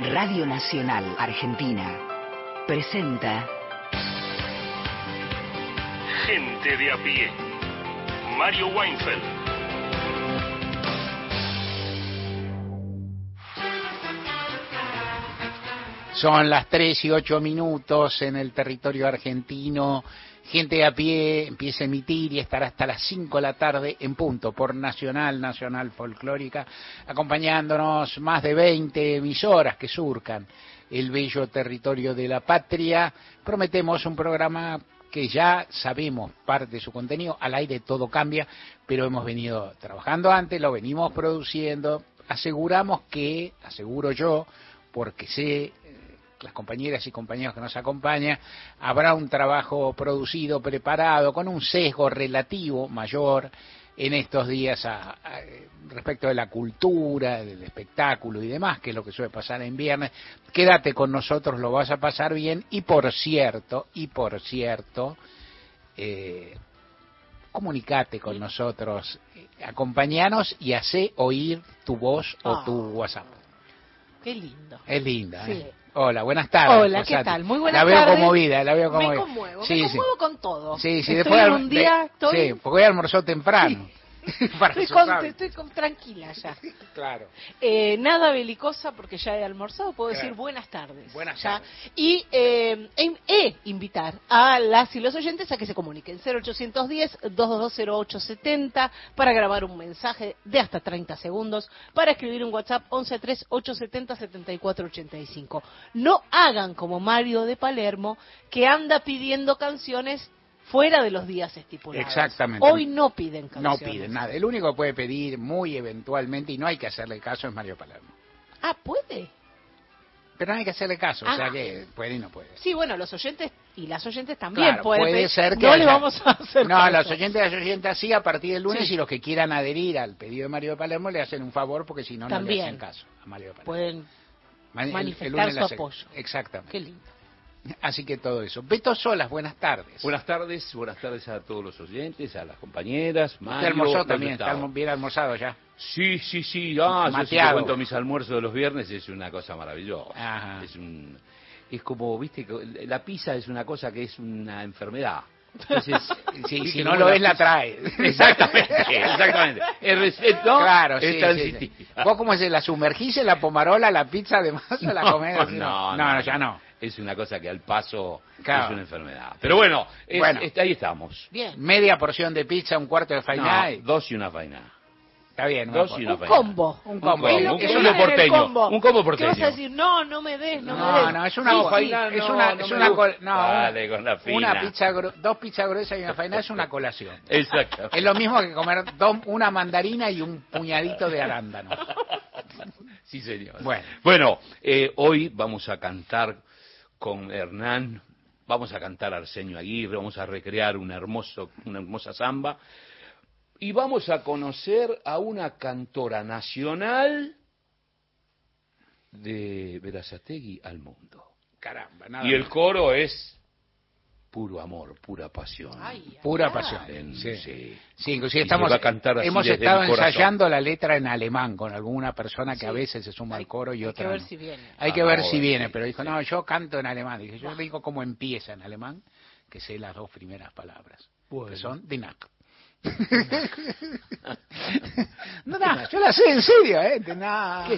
Radio Nacional Argentina presenta Gente de a pie. Mario Weinfeld. Son las 3 y 8 minutos en el territorio argentino. Gente a pie empieza a emitir y estará hasta las 5 de la tarde en punto por Nacional, Nacional Folclórica, acompañándonos más de 20 emisoras que surcan el bello territorio de la patria. Prometemos un programa que ya sabemos parte de su contenido, al aire todo cambia, pero hemos venido trabajando antes, lo venimos produciendo, aseguramos que, aseguro yo, porque sé las compañeras y compañeros que nos acompañan, habrá un trabajo producido, preparado, con un sesgo relativo mayor en estos días a, a, respecto de la cultura, del espectáculo y demás, que es lo que suele pasar en viernes. Quédate con nosotros, lo vas a pasar bien. Y por cierto, y por cierto, eh, comunicate con nosotros, eh, acompañanos y hace oír tu voz oh. o tu WhatsApp. Qué lindo. Es linda, Sí. ¿eh? Hola, buenas tardes. Hola, ¿qué tal? Muy buenas La veo tardes. conmovida, la veo conmovida. Me conmuevo, Sí, me sí. conmuevo con todo. Sí, sí, estoy después en un día, de- estoy, Sí, porque hoy almorzó temprano. Para estoy, con- sabe. estoy con- tranquila ya. Claro. Eh, nada belicosa porque ya he almorzado, puedo Claro. decir buenas tardes. Buenas ya. tardes. Y eh, e, e invitar a las y los oyentes a que se comuniquen 0810-2220870 para grabar un mensaje de hasta 30 segundos, para escribir un WhatsApp 113870-7485. No hagan como Mario de Palermo que anda pidiendo canciones fuera de los días estipulados. Exactamente. Hoy no piden No canciones. piden nada. El único que puede pedir muy eventualmente, y no hay que hacerle caso, es Mario Palermo. Ah, ¿puede? Pero no hay que hacerle caso, o sea Ah. que puede y no puede. Sí, bueno, los oyentes y las oyentes también Claro, pueden puede ser que no haya- le vamos a hacer No, caso. los oyentes y las oyentes sí a partir del lunes Sí. y los que quieran adherir al pedido de Mario de Palermo le hacen un favor porque si no, no le hacen caso a Mario de Palermo. pueden Ma- el- el manifestar su apoyo. Exactamente. Qué lindo. Así que todo eso. Beto Solas, buenas tardes. Buenas tardes, buenas tardes a todos los oyentes, a las compañeras, Mario, almorzó los también, está bien almorzado ya. Sí, sí, sí, ah, yo te cuento mis almuerzos de los viernes es una cosa maravillosa. Ajá. Es un es como, viste, la pizza es una cosa que es una enfermedad. Entonces, Sí, si no lo es, la trae. Exactamente, exactamente. El recet- ¿no? Claro, Es sí. ¿Vos cómo se la sumergís en la pomarola, la pizza además o la comés? No, no, no, ya no. Es una cosa que al paso Claro. es una enfermedad. Pero bueno, es- Bueno. es- ahí estamos. Bien. Media porción de pizza, un cuarto de fainá. No, dos y una faina. Está bien. Dos una y una Un combo. Un combo. Es lo que porteño, combo. un combo ¿Qué porteño. vas a decir? No, no me des, no, me No, des. no, es una, Sí, es sí. faina, es no, una, no es una, col- no, Dale, con la una pizza, gru- dos pizzas gruesas y una faina es una colación. Exacto. Es lo mismo que comer dos, una mandarina y un puñadito de arándano. Sí, señor. Bueno. Bueno, eh, hoy vamos a cantar con Hernán, vamos a cantar Arsenio Aguirre, vamos a recrear un hermoso, una hermosa samba. Y vamos a conocer a una cantora nacional de Verazategui al mundo. Caramba, nada Y el coro es puro amor, pura pasión. Ay, Pura ay. pasión. En- Sí. sí. Sí, inclusive estamos, va a cantar así hemos estado ensayando la letra en alemán con alguna persona que Sí. a veces se suma Hay- al coro y hay otra que ver no. si viene. Hay que Ah, ver si viene, sí, pero dijo, sí. no, yo canto en alemán. Dije, yo le digo cómo empieza en alemán, que sé las dos primeras palabras, que son Nacht. No, no, yo la sé en serio, ¿eh? De Nacht.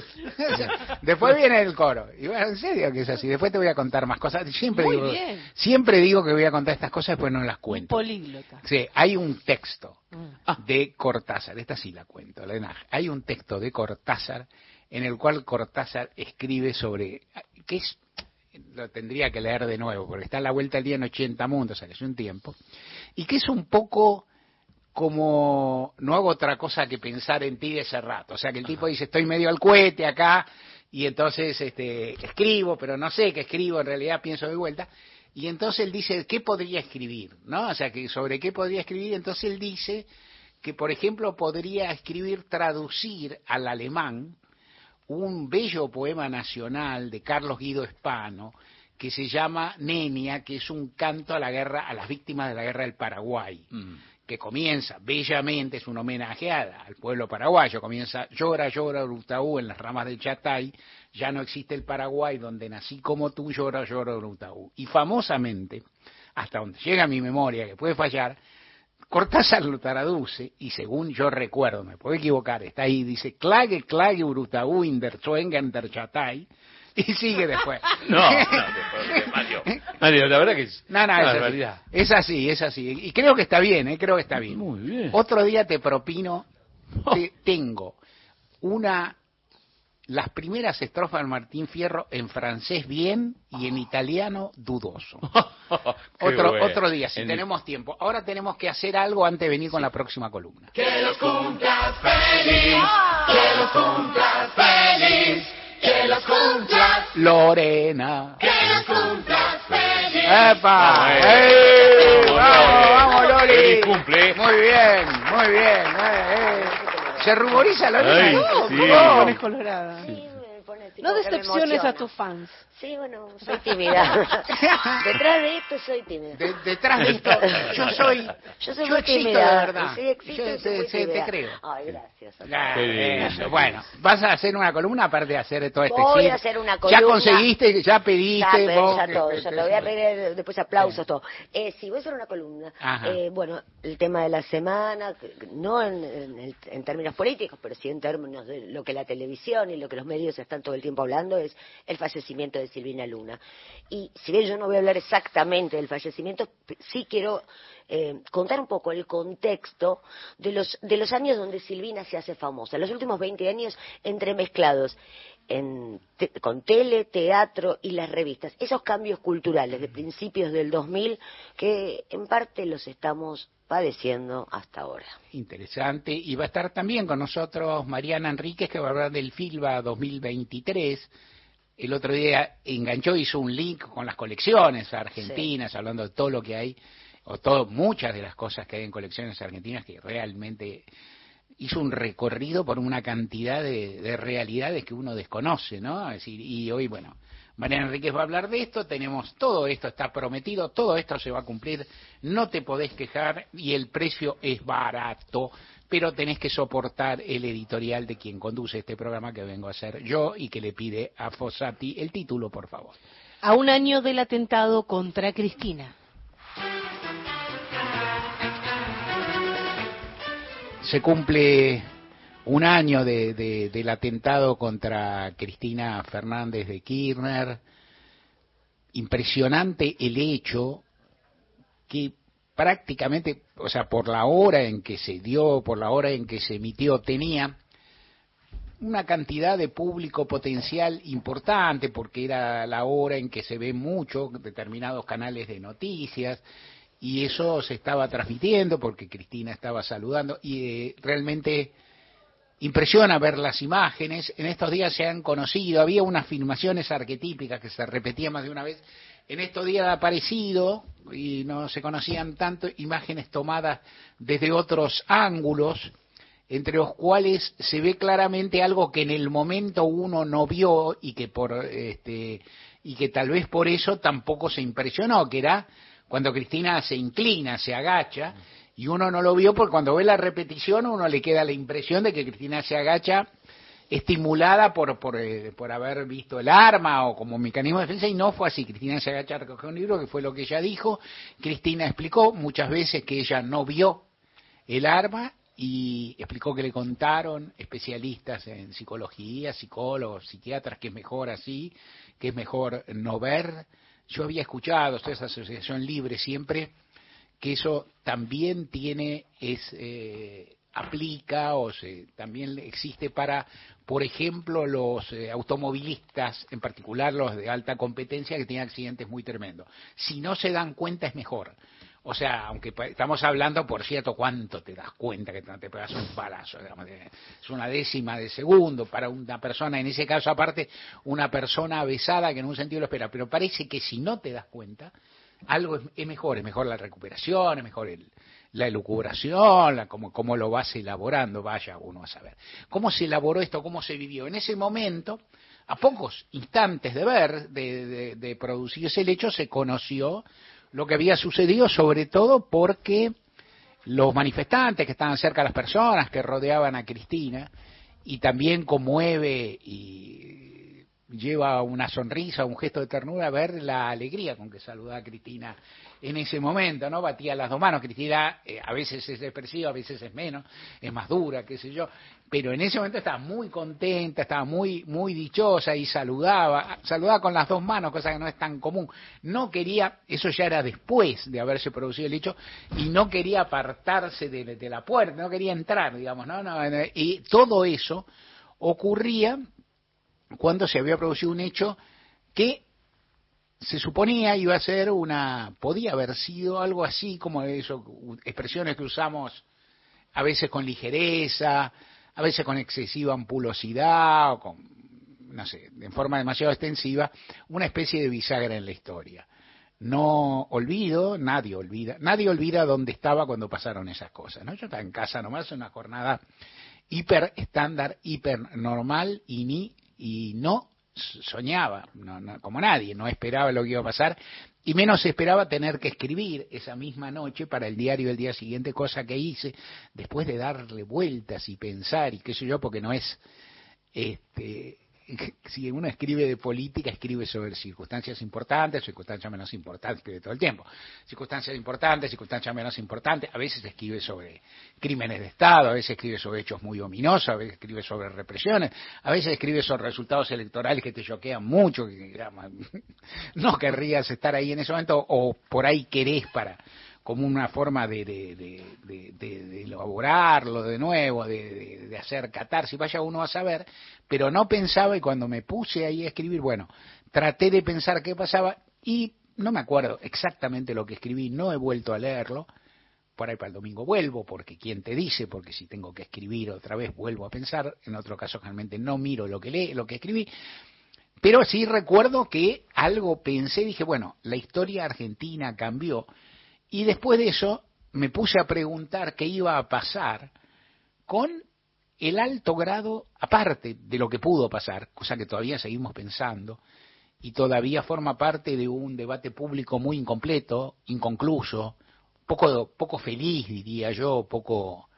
Después viene el coro. Y bueno, en serio que es así. Después te voy a contar más cosas. Siempre Muy digo, bien. siempre digo que voy a contar estas cosas, después no las cuento. políglota. Sí, hay un texto Mm. de Cortázar, esta sí la cuento, la de Naj. Hay un texto de Cortázar en el cual Cortázar escribe sobre, que es, lo tendría que leer de nuevo, porque está a la vuelta del día en 80 mundos, o sea que hace un tiempo, y que es un poco como no hago otra cosa que pensar en ti de ese rato. O sea que el tipo dice, estoy medio al cohete acá, y entonces este, escribo, pero no sé qué escribo, en realidad pienso de vuelta. Y entonces él dice, ¿qué podría escribir? ¿No? O sea, que sobre qué podría escribir. Entonces él dice que, por ejemplo, podría escribir, traducir al alemán un bello poema nacional de Carlos Guido Espano que se llama Nenia, que es un canto a la guerra, a las víctimas de la guerra del Paraguay Mm. Que comienza bellamente, es un homenaje a- al pueblo paraguayo, comienza llora, llora Urutaú en las ramas del Chatay, ya no existe el Paraguay donde nací como tú, llora, llora Urutaú. Y famosamente, hasta donde llega mi memoria, que puede fallar, Cortázar lo traduce, y según yo recuerdo, me puedo equivocar, está ahí, dice, clague, clague Urutaú in der Zuenga in der Chatay, y sigue después. No, no, después, Mario. Mario, la verdad que es No, no, una es así. es así, es así. Y creo que está bien, ¿eh? creo que está bien. Muy bien. Otro día te propino, te- tengo una, las primeras estrofas de Martín Fierro en francés bien y en italiano dudoso. Otro, bueno. otro día, si En- tenemos tiempo. Ahora tenemos que hacer algo antes de venir con la próxima columna. Lorena. ¡Epa! Ah, ¡Eh! Vamos, ¡Vamos, vamos, Lore! Feliz cumple. Muy bien, muy bien. eh, eh. ¿Se ruboriza Lorena? Ay, ¿no? sí. Pones colorada. Sí, No que decepciones a tus fans. Sí, bueno, soy tímida. Detrás de esto soy tímida. De- detrás de esto, yo soy. Yo soy yo muy existo tímida. de verdad. Sí, existo Yo soy te- muy te- te tímida. creo. Ay, gracias. Bueno, vas a hacer una columna aparte de hacer todo este Voy a hacer una Ya columna. conseguiste, ya Ya, pediste. pero vos- ya todo, ya te voy a pedir eh, después aplausos, Sí. todo. Eh, sí, voy a hacer una columna. Eh, bueno, el tema de la semana, que- no en, en el- en términos políticos, pero sí en términos de lo que la televisión y lo que los medios están todo el tiempo hablando, es el fallecimiento de Silvina Luna. Y si bien yo no voy a hablar exactamente del fallecimiento, sí quiero eh, contar un poco el contexto de los, de los años donde Silvina se hace famosa. Los últimos 20 años entremezclados en te- con tele, teatro y las revistas. Esos cambios culturales de principios del 2000 que en parte los estamos padeciendo hasta ahora. Interesante. Y va a estar también con nosotros Mariana Enríquez, que va a hablar del FILBA 2023. El otro día enganchó, hizo un link con las colecciones argentinas, hablando de todo lo que hay, o todo, muchas de las cosas que hay en colecciones argentinas, que realmente hizo un recorrido por una cantidad de, de realidades que uno desconoce, ¿no? Es decir, y hoy, bueno, Mariana Enríquez va a hablar de esto, tenemos todo esto, está prometido, todo esto se va a cumplir, no te podés quejar y el precio es barato, pero tenés que soportar el editorial de quien conduce este programa que vengo a hacer yo y que le pide a Fossati el título, por favor. A un año del atentado contra Cristina. Se cumple un año de- de- del atentado contra Cristina Fernández de Kirchner. Impresionante el hecho que prácticamente, o sea, por la hora en que se dio, por la hora en que se emitió, tenía una cantidad de público potencial importante porque era la hora en que se ven mucho determinados canales de noticias y eso se estaba transmitiendo porque Cristina estaba saludando y eh, realmente impresiona ver las imágenes. En estos días se han conocido, había unas filmaciones arquetípicas que se repetían más de una vez. En estos días ha aparecido, y no se conocían tanto, imágenes tomadas desde otros ángulos, entre los cuales se ve claramente algo que en el momento uno no vio y que por este y que tal vez por eso tampoco se impresionó, que era cuando Cristina se inclina, se agacha, y uno no lo vio porque cuando ve la repetición uno le queda la impresión de que Cristina se agacha estimulada por, por, eh, por haber visto el arma o como mecanismo de defensa y no fue así. Cristina se agacha a recoger un libro, que fue lo que ella dijo. Cristina explicó muchas veces que ella no vio el arma y explicó que le contaron especialistas en psicología, psicólogos, psiquiatras, que es mejor así, que es mejor no ver. Yo había escuchado, esa asociación libre siempre, que eso también tiene, es, eh, aplica o se, también existe para, por ejemplo, los eh, automovilistas, en particular los de alta competencia que tienen accidentes muy tremendos. Si no se dan cuenta es mejor. O sea, aunque estamos hablando, por cierto, ¿cuánto te das cuenta que te pegas un balazo? es una décima de segundo para una persona, en ese caso aparte, una persona avesada que en un sentido lo espera. Pero parece que si no te das cuenta, algo es, es mejor, es mejor la recuperación, es mejor el, la elucubración, la, cómo, cómo lo vas elaborando, vaya uno a saber. ¿Cómo se elaboró esto? ¿Cómo se vivió? En ese momento, a pocos instantes de ver, de, de, de producirse el hecho, se conoció lo que había sucedido, sobre todo porque los manifestantes que estaban cerca de las personas que rodeaban a Cristina y también conmueve y lleva una sonrisa, un gesto de ternura ver la alegría con que saluda a Cristina en ese momento, ¿no? Batía las dos manos. Cristina eh, a veces es expresiva, a veces es menos, es más dura, qué sé yo. Pero en ese momento estaba muy contenta, estaba muy, muy dichosa y saludaba, saludaba con las dos manos, cosa que no es tan común. No quería, eso ya era después de haberse producido el hecho, y no quería apartarse de, la puerta, no quería entrar, digamos, ¿no? no y todo eso ocurría cuando se había producido un hecho que se suponía iba a ser una, podía haber sido algo así como eso, expresiones que usamos a veces con ligereza, a veces con excesiva ampulosidad o con, no sé, en forma demasiado extensiva, una especie de bisagra en la historia. No olvido, nadie olvida, nadie olvida dónde estaba cuando pasaron esas cosas, ¿no? Yo estaba en casa nomás, una jornada hiper estándar, hiper normal y ni, y no soñaba, como nadie, no esperaba lo que iba a pasar, y menos esperaba tener que escribir esa misma noche para el diario el día siguiente, cosa que hice después de darle vueltas y pensar y qué sé yo, porque no es este si uno escribe de política, escribe sobre circunstancias importantes, circunstancias menos importantes, escribe todo el tiempo. Circunstancias importantes, circunstancias menos importantes, a veces escribe sobre crímenes de Estado, a veces escribe sobre hechos muy ominosos, a veces escribe sobre represiones, a veces escribe sobre resultados electorales que te choquean mucho, que no querrías estar ahí en ese momento, o por ahí querés para como una forma de, de, elaborarlo de nuevo, de, hacer catarsis, vaya uno a saber, pero no pensaba y cuando me puse ahí a escribir, bueno, traté de pensar qué pasaba y no me acuerdo exactamente lo que escribí, no he vuelto a leerlo, por ahí para el domingo vuelvo, porque quién te dice, porque si tengo que escribir otra vez vuelvo a pensar, en otro caso realmente no miro lo que lee, lo que escribí, pero sí recuerdo que algo pensé, dije, bueno, la historia argentina cambió, y después de eso me puse a preguntar qué iba a pasar con el alto grado, aparte de lo que pudo pasar, cosa que todavía seguimos pensando, y todavía forma parte de un debate público muy incompleto, inconcluso, poco, poco feliz, diría yo, poco,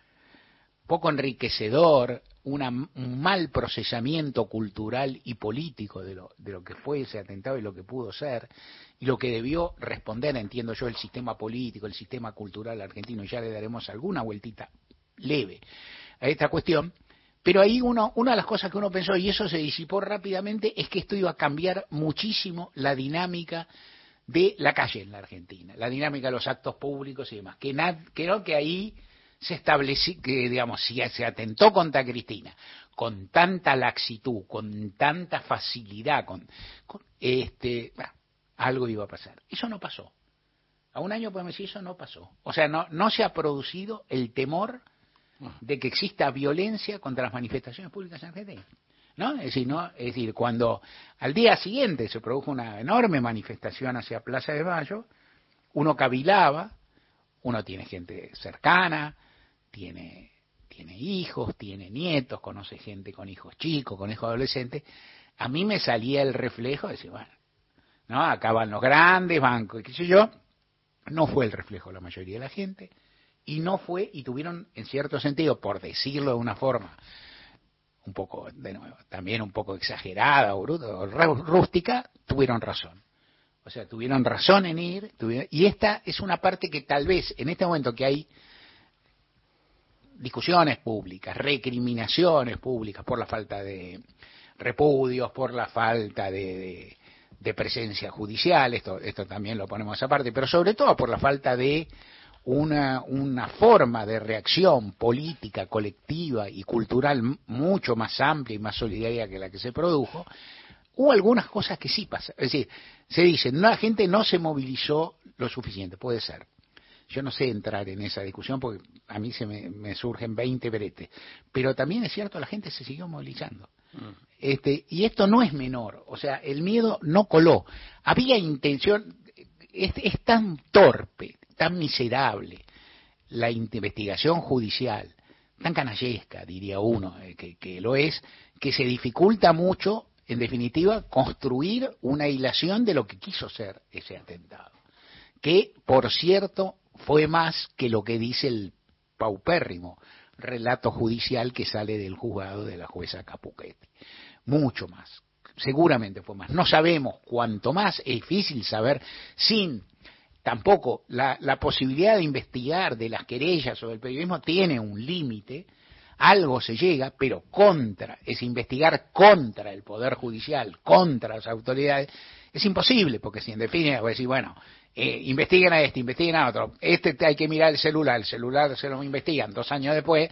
poco enriquecedor, un mal procesamiento cultural y político de lo, de lo que fue ese atentado y lo que pudo ser, y lo que debió responder, entiendo yo, el sistema político, el sistema cultural argentino, ya le daremos alguna vueltita leve a esta cuestión, pero ahí uno, una de las cosas que uno pensó, y eso se disipó rápidamente, es que esto iba a cambiar muchísimo la dinámica de la calle en la Argentina, la dinámica de los actos públicos y demás. Que creo que ahí se estableció, que digamos, si se atentó contra Cristina con tanta laxitud, con tanta facilidad, con, este, algo iba a pasar. Eso no pasó. A un año podemos decir eso no pasó. O sea, no, no se ha producido el temor de que exista violencia contra las manifestaciones públicas en Argentina. ¿No? Es decir, no, es decir, cuando al día siguiente se produjo una enorme manifestación hacia Plaza de Mayo, uno cavilaba, uno tiene gente cercana, tiene, tiene hijos, tiene nietos, conoce gente con hijos chicos, con hijos adolescentes, a mí me salía el reflejo de decir, bueno, ¿no? Acá van los grandes bancos, qué sé yo, no fue el reflejo de la mayoría de la gente, y no fue, y tuvieron, en cierto sentido, por decirlo de una forma un poco, de nuevo, también un poco exagerada o, rústica, tuvieron razón. O sea, tuvieron razón en ir, y esta es una parte que tal vez en este momento que hay discusiones públicas, recriminaciones públicas por la falta de repudios, por la falta de, de, presencia judicial, esto, esto también lo ponemos aparte, pero sobre todo por la falta de una, una forma de reacción política, colectiva y cultural mucho más amplia y más solidaria que la que se produjo, hubo algunas cosas que sí pasan. Es decir, se dice, la gente no se movilizó lo suficiente, puede ser. Yo no sé entrar en esa discusión porque a mí se me, surgen 20 bretes. Pero también es cierto, la gente se siguió movilizando. Mm. Este, y esto no es menor, o sea, el miedo no coló. Había intención, es, es tan torpe, tan miserable la investigación judicial, tan canallesca, diría uno, eh, que, que lo es, que se dificulta mucho, en definitiva, construir una hilación de lo que quiso ser ese atentado. Que, por cierto, fue más que lo que dice el paupérrimo relato judicial que sale del juzgado de la jueza Capuchetti. Mucho más. Seguramente fue más. No sabemos cuánto más. Es difícil saber sin tampoco la, la posibilidad de investigar de las querellas o del periodismo tiene un límite. Algo se llega, pero contra, es investigar contra el Poder Judicial, contra las autoridades, es imposible, porque si en definitiva voy a decir, bueno, eh, investiguen a este, investiguen a otro, este hay que mirar el celular, el celular se lo investigan dos años después,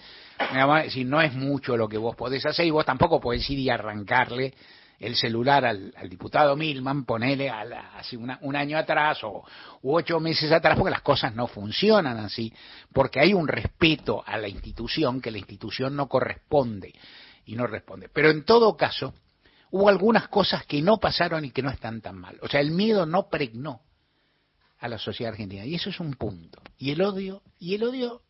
si no es mucho lo que vos podés hacer y vos tampoco podés ir y arrancarle el celular al, diputado Milman, ponele hace un año atrás o ocho meses atrás, porque las cosas no funcionan así, porque hay un respeto a la institución que la institución no corresponde y no responde. Pero en todo caso, hubo algunas cosas que no pasaron y que no están tan mal. O sea, el miedo no pregnó a la sociedad argentina. Y eso es un punto. Y el odio, y el odio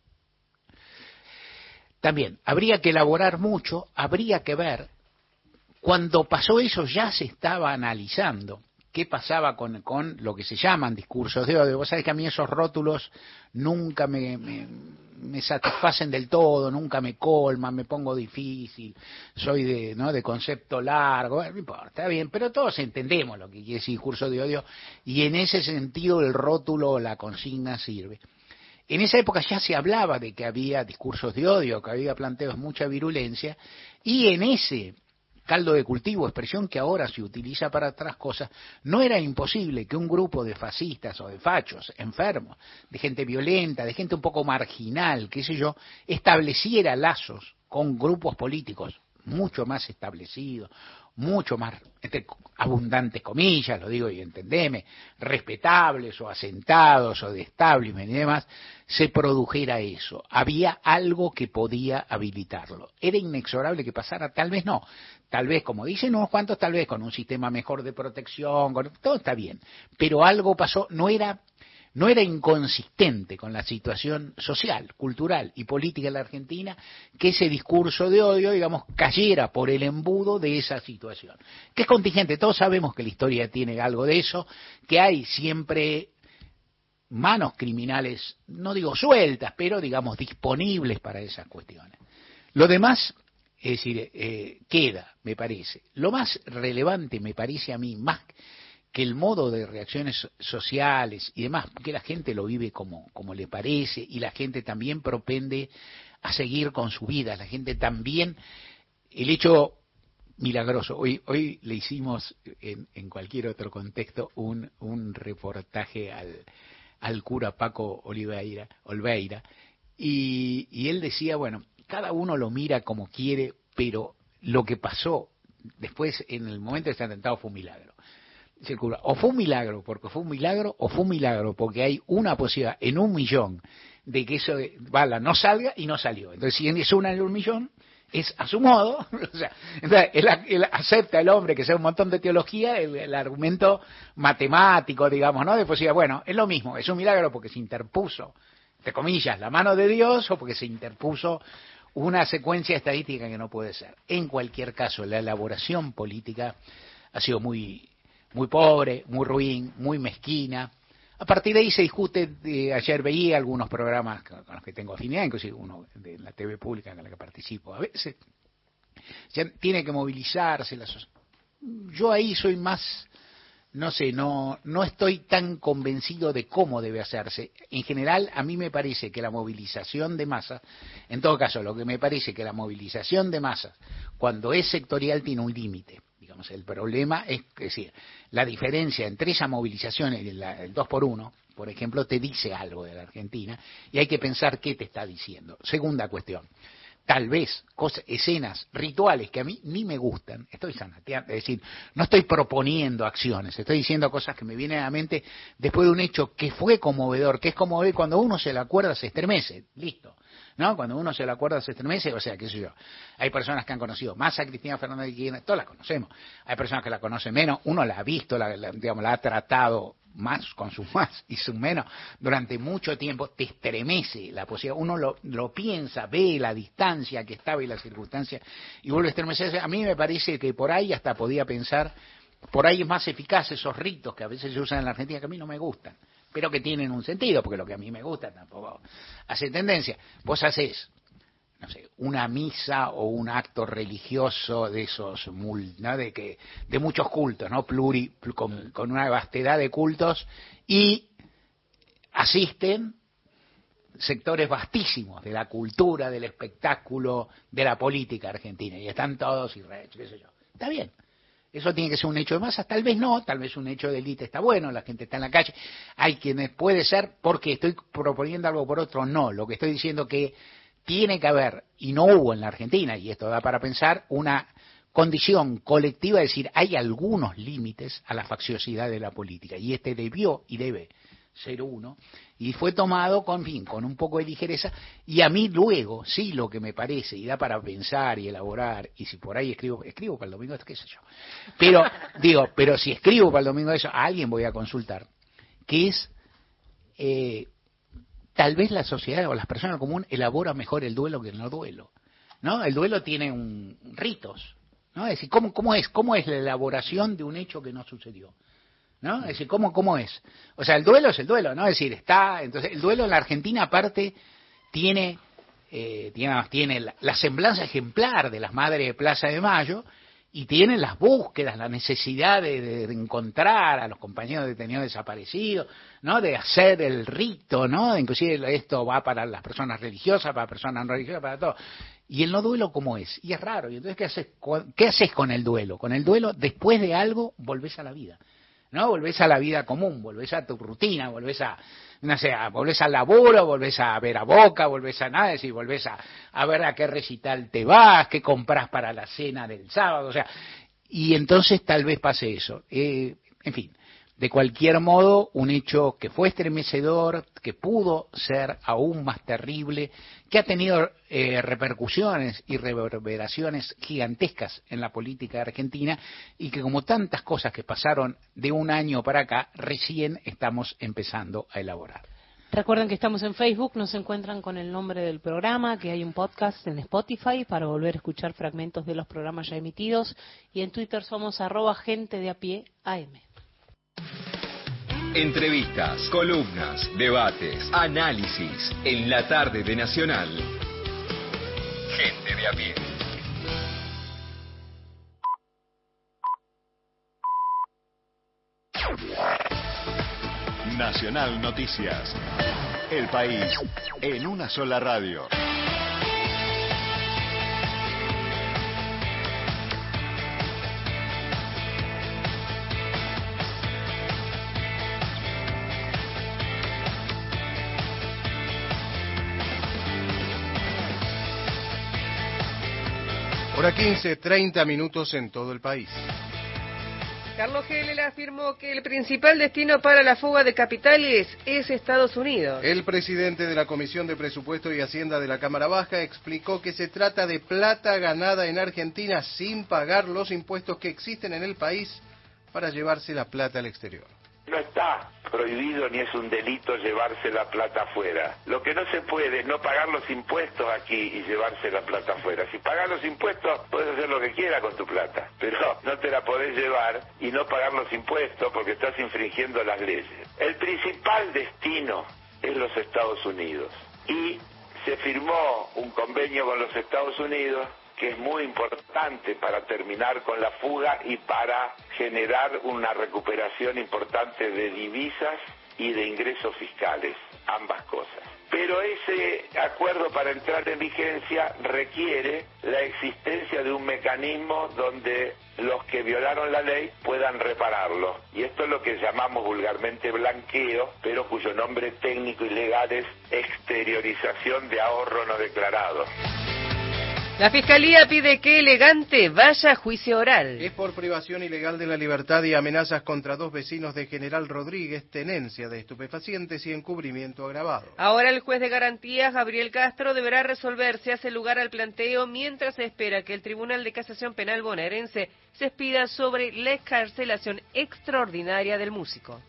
también, habría que elaborar mucho, habría que ver, cuando pasó eso ya se estaba analizando qué pasaba con, con lo que se llaman discursos de odio. Vos sabés que a mí esos rótulos nunca me, me, satisfacen del todo, nunca me colman, me pongo difícil, soy de, ¿no? de concepto largo, no importa, está bien, pero todos entendemos lo que quiere decir discurso de odio y en ese sentido el rótulo o la consigna sirve. En esa época ya se hablaba de que había discursos de odio, que había planteos mucha virulencia, y en ese caldo de cultivo, expresión que ahora se utiliza para otras cosas, no era imposible que un grupo de fascistas o de fachos enfermos, de gente violenta, de gente un poco marginal, qué sé yo, estableciera lazos con grupos políticos mucho más establecidos, mucho más, entre abundantes comillas, lo digo y entendeme, respetables o asentados o de establishment y demás, se produjera eso. Había algo que podía habilitarlo. Era inexorable que pasara, tal vez no. Tal vez, como dicen unos cuantos, tal vez con un sistema mejor de protección, todo está bien. Pero algo pasó, no era no era inconsistente con la situación social, cultural y política de la Argentina que ese discurso de odio, digamos, cayera por el embudo de esa situación. Que es contingente, todos sabemos que la historia tiene algo de eso, que hay siempre manos criminales, no digo sueltas, pero digamos disponibles para esas cuestiones. Lo demás, es decir, eh, queda, me parece. Lo más relevante, me parece a mí, más que el modo de reacciones sociales y demás, que la gente lo vive como, como le parece y la gente también propende a seguir con su vida, la gente también, el hecho milagroso, hoy, hoy le hicimos en, en cualquier otro contexto un, un reportaje al, al cura Paco Oliveira, Oliveira y, y él decía, bueno, cada uno lo mira como quiere, pero lo que pasó después en el momento de este atentado fue un milagro o fue un milagro porque fue un milagro, o fue un milagro porque hay una posibilidad en un millón de que eso bala no salga y no salió. Entonces, si es una en un millón, es a su modo, o sea, él, acepta el hombre que sea un montón de teología, el, argumento matemático, digamos, ¿no? De posibilidad, bueno, es lo mismo, es un milagro porque se interpuso, entre comillas, la mano de Dios o porque se interpuso una secuencia estadística que no puede ser. En cualquier caso, la elaboración política ha sido muy muy pobre, muy ruin, muy mezquina. A partir de ahí se discute, eh, ayer veía algunos programas con, los que tengo afinidad, inclusive uno de la TV pública en la que participo. A veces tiene que movilizarse. La Yo ahí soy más, no sé, no, no estoy tan convencido de cómo debe hacerse. En general, a mí me parece que la movilización de masas, en todo caso, lo que me parece que la movilización de masas, cuando es sectorial, tiene un límite el problema es, decir, la diferencia entre esa movilización y el 2 por 1 por ejemplo, te dice algo de la Argentina y hay que pensar qué te está diciendo. Segunda cuestión, tal vez cosas, escenas, rituales que a mí ni me gustan, estoy sanateando, es decir, no estoy proponiendo acciones, estoy diciendo cosas que me vienen a la mente después de un hecho que fue conmovedor, que es como cuando uno se la acuerda se estremece, listo. ¿No? Cuando uno se la acuerda se estremece, o sea, qué sé yo. Hay personas que han conocido más a Cristina Fernández de Kirchner, todas la conocemos. Hay personas que la conocen menos, uno la ha visto, la, digamos, la ha tratado más con su más y su menos durante mucho tiempo, te estremece la posibilidad. Uno lo, lo piensa, ve la distancia que estaba y la circunstancia y vuelve a estremecerse. A mí me parece que por ahí hasta podía pensar, por ahí es más eficaz esos ritos que a veces se usan en la Argentina que a mí no me gustan pero que tienen un sentido, porque lo que a mí me gusta tampoco hace tendencia. Vos haces, no sé, una misa o un acto religioso de esos, ¿no? de, que, de muchos cultos, ¿no? Pluri, pl- con, con una vastedad de cultos, y asisten sectores vastísimos de la cultura, del espectáculo, de la política argentina, y están todos y re- qué sé yo. Está bien. Eso tiene que ser un hecho de masas, tal vez no, tal vez un hecho de élite está bueno, la gente está en la calle. Hay quienes puede ser porque estoy proponiendo algo por otro, no. Lo que estoy diciendo que tiene que haber, y no hubo en la Argentina, y esto da para pensar, una condición colectiva de decir, hay algunos límites a la facciosidad de la política, y este debió y debe ser uno, y fue tomado con fin, con un poco de ligereza, y a mí luego, sí, lo que me parece, y da para pensar y elaborar, y si por ahí escribo, escribo para el domingo, qué sé yo, pero, digo, pero si escribo para el domingo eso, a alguien voy a consultar, que es, eh, tal vez la sociedad o las personas común elabora mejor el duelo que el no duelo, ¿no? El duelo tiene un, ritos, ¿no? Es decir, ¿cómo, cómo es, cómo es la elaboración de un hecho que no sucedió? ¿No? Es decir, ¿cómo, ¿cómo es? O sea, el duelo es el duelo, ¿no? Es decir, está, entonces, el duelo en la Argentina aparte tiene, eh, tiene, tiene la, la semblanza ejemplar de las madres de Plaza de Mayo y tiene las búsquedas, la necesidad de, encontrar a los compañeros detenidos desaparecidos, ¿no? De hacer el rito, ¿no? Inclusive esto va para las personas religiosas, para personas no religiosas, para todo. Y el no duelo, ¿cómo es? Y es raro. Y entonces, ¿qué haces, ¿qué haces con el duelo? Con el duelo, después de algo, volvés a la vida. ¿No? Volvés a la vida común, volvés a tu rutina, volvés a, no sé, volvés al laburo, volvés a ver a Boca, volvés a nada, decir, volvés a, a ver a qué recital te vas, qué compras para la cena del sábado, o sea, y entonces tal vez pase eso. Eh, en fin, de cualquier modo, un hecho que fue estremecedor, que pudo ser aún más terrible, que ha tenido eh, repercusiones y reverberaciones gigantescas en la política argentina y que como tantas cosas que pasaron de un año para acá, recién estamos empezando a elaborar. Recuerden que estamos en Facebook, nos encuentran con el nombre del programa, que hay un podcast en Spotify para volver a escuchar fragmentos de los programas ya emitidos y en Twitter somos arroba gente de a pie AM. Entrevistas, columnas, debates, análisis en la tarde de Nacional. Gente de a pie. Nacional Noticias. El país en una sola radio. Hora 15, 30 minutos en todo el país. Carlos Heller afirmó que el principal destino para la fuga de capitales es Estados Unidos. El presidente de la Comisión de Presupuesto y Hacienda de la Cámara Baja explicó que se trata de plata ganada en Argentina sin pagar los impuestos que existen en el país para llevarse la plata al exterior. No está prohibido ni es un delito llevarse la plata afuera. Lo que no se puede es no pagar los impuestos aquí y llevarse la plata afuera. Si pagas los impuestos, puedes hacer lo que quieras con tu plata, pero no te la podés llevar y no pagar los impuestos porque estás infringiendo las leyes. El principal destino es los Estados Unidos y se firmó un convenio con los Estados Unidos que es muy importante para terminar con la fuga y para generar una recuperación importante de divisas y de ingresos fiscales, ambas cosas. Pero ese acuerdo para entrar en vigencia requiere la existencia de un mecanismo donde los que violaron la ley puedan repararlo. Y esto es lo que llamamos vulgarmente blanqueo, pero cuyo nombre técnico y legal es exteriorización de ahorro no declarado. La Fiscalía pide que Elegante vaya a juicio oral. Es por privación ilegal de la libertad y amenazas contra dos vecinos de General Rodríguez, tenencia de estupefacientes y encubrimiento agravado. Ahora el juez de garantías, Gabriel Castro, deberá resolver si hace lugar al planteo mientras se espera que el Tribunal de Casación Penal bonaerense se expida sobre la escarcelación extraordinaria del músico.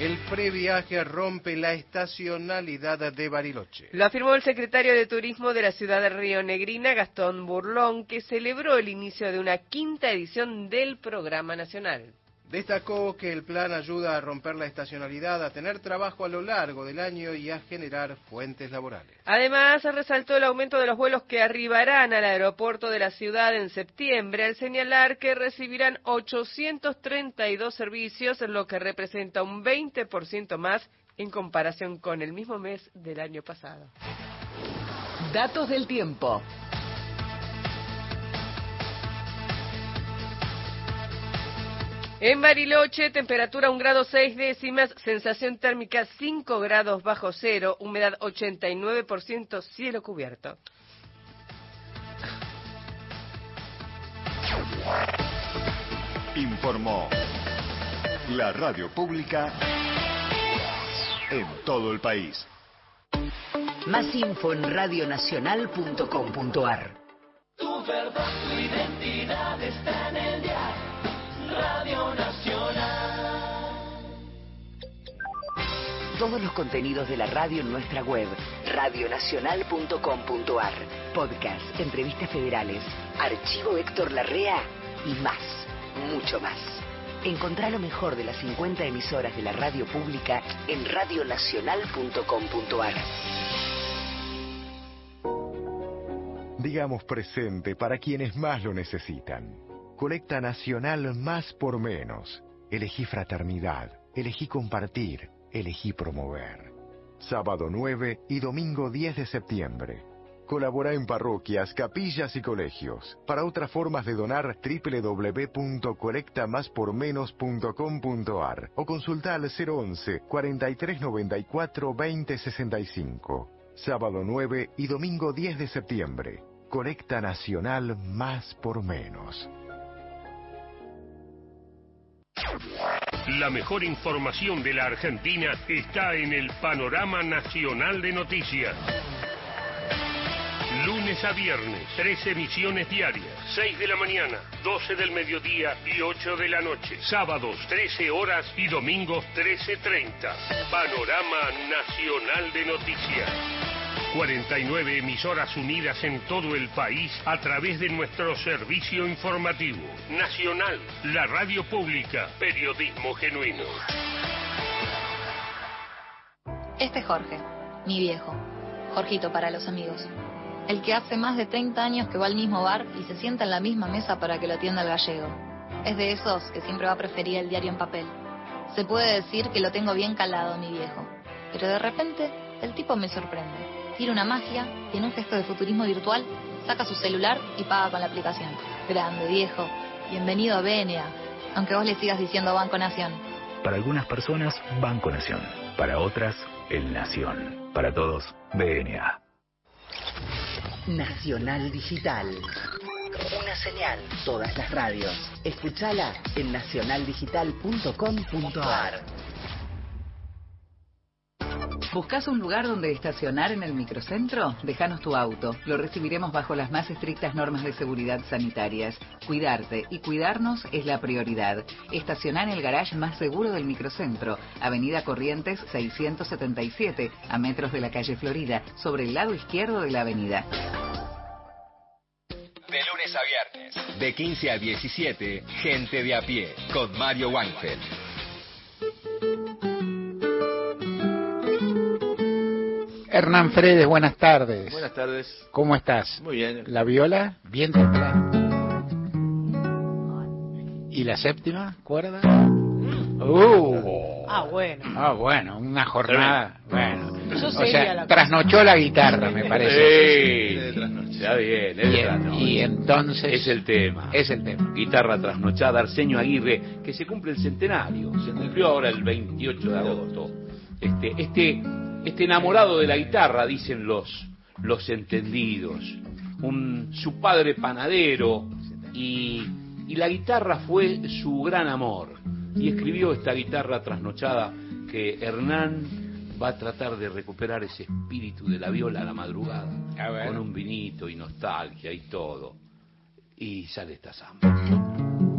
El previaje rompe la estacionalidad de Bariloche. Lo afirmó el secretario de Turismo de la ciudad de Río Negrina, Gastón Burlón, que celebró el inicio de una quinta edición del programa nacional. Destacó que el plan ayuda a romper la estacionalidad, a tener trabajo a lo largo del año y a generar fuentes laborales. Además, resaltó el aumento de los vuelos que arribarán al aeropuerto de la ciudad en septiembre, al señalar que recibirán 832 servicios, lo que representa un 20% más en comparación con el mismo mes del año pasado. Datos del tiempo. En Bariloche, temperatura 1 grado 6 décimas, sensación térmica 5 grados bajo cero, humedad 89%, cielo cubierto. Informó la radio pública en todo el país. Más info en radionacional.com.ar. Tu verdad, tu identidad Todos los contenidos de la radio en nuestra web, radionacional.com.ar. Podcast, entrevistas federales, archivo Héctor Larrea y más, mucho más. Encontrá lo mejor de las 50 emisoras de la radio pública en radionacional.com.ar. Digamos presente para quienes más lo necesitan. Colecta Nacional Más por Menos. Elegí fraternidad, elegí compartir, elegí promover. Sábado 9 y domingo 10 de septiembre. Colabora en parroquias, capillas y colegios. Para otras formas de donar, www.colectamáspormenos.com.ar o consulta al 011 4394 2065. Sábado 9 y domingo 10 de septiembre. Colecta Nacional Más por Menos. La mejor información de la Argentina está en el Panorama Nacional de Noticias. Lunes a viernes, tres emisiones diarias, 6 de la mañana, 12 del mediodía y 8 de la noche. Sábados, 13 horas y domingos, 13.30. Panorama Nacional de Noticias. 49 emisoras unidas en todo el país a través de nuestro servicio informativo. Nacional, la radio pública, periodismo genuino. Este es Jorge, mi viejo. Jorgito para los amigos. El que hace más de 30 años que va al mismo bar y se sienta en la misma mesa para que lo atienda el gallego. Es de esos que siempre va a preferir el diario en papel. Se puede decir que lo tengo bien calado, mi viejo. Pero de repente, el tipo me sorprende. Tira una magia y en un gesto de futurismo virtual saca su celular y paga con la aplicación. Grande, viejo. Bienvenido a BNA. Aunque vos le sigas diciendo Banco Nación. Para algunas personas, Banco Nación. Para otras, El Nación. Para todos, BNA. Nacional Digital. Una señal. Todas las radios. Escuchala en nacionaldigital.com.ar. ¿Buscas un lugar donde estacionar en el microcentro? Déjanos tu auto. Lo recibiremos bajo las más estrictas normas de seguridad sanitarias. Cuidarte y cuidarnos es la prioridad. Estaciona en el garage más seguro del microcentro, Avenida Corrientes 677, a metros de la calle Florida, sobre el lado izquierdo de la avenida. De lunes a viernes, de 15 a 17, Gente de a pie, con Mario Weinfeld. Hernán Fredes, buenas tardes. Buenas tardes. ¿Cómo estás? Muy bien. ¿La viola? Bien tocada. ¿Y la séptima cuerda? Uh. Ah, bueno. Ah, bueno, una jornada. Bueno. O sea, la trasnochó la guitarra, me parece. Sí, está bien, es de Y, y entonces. Es el tema. Es el tema. Guitarra trasnochada, Arsenio Aguirre, que se cumple el centenario. Se cumplió ahora el 28 de agosto. Este, este, este enamorado de la guitarra, dicen los, los entendidos. Un, su padre panadero y, y la guitarra fue su gran amor. Y escribió esta guitarra trasnochada que Hernán va a tratar de recuperar ese espíritu de la viola a la madrugada. A. Con un vinito y nostalgia y todo. Y sale esta samba.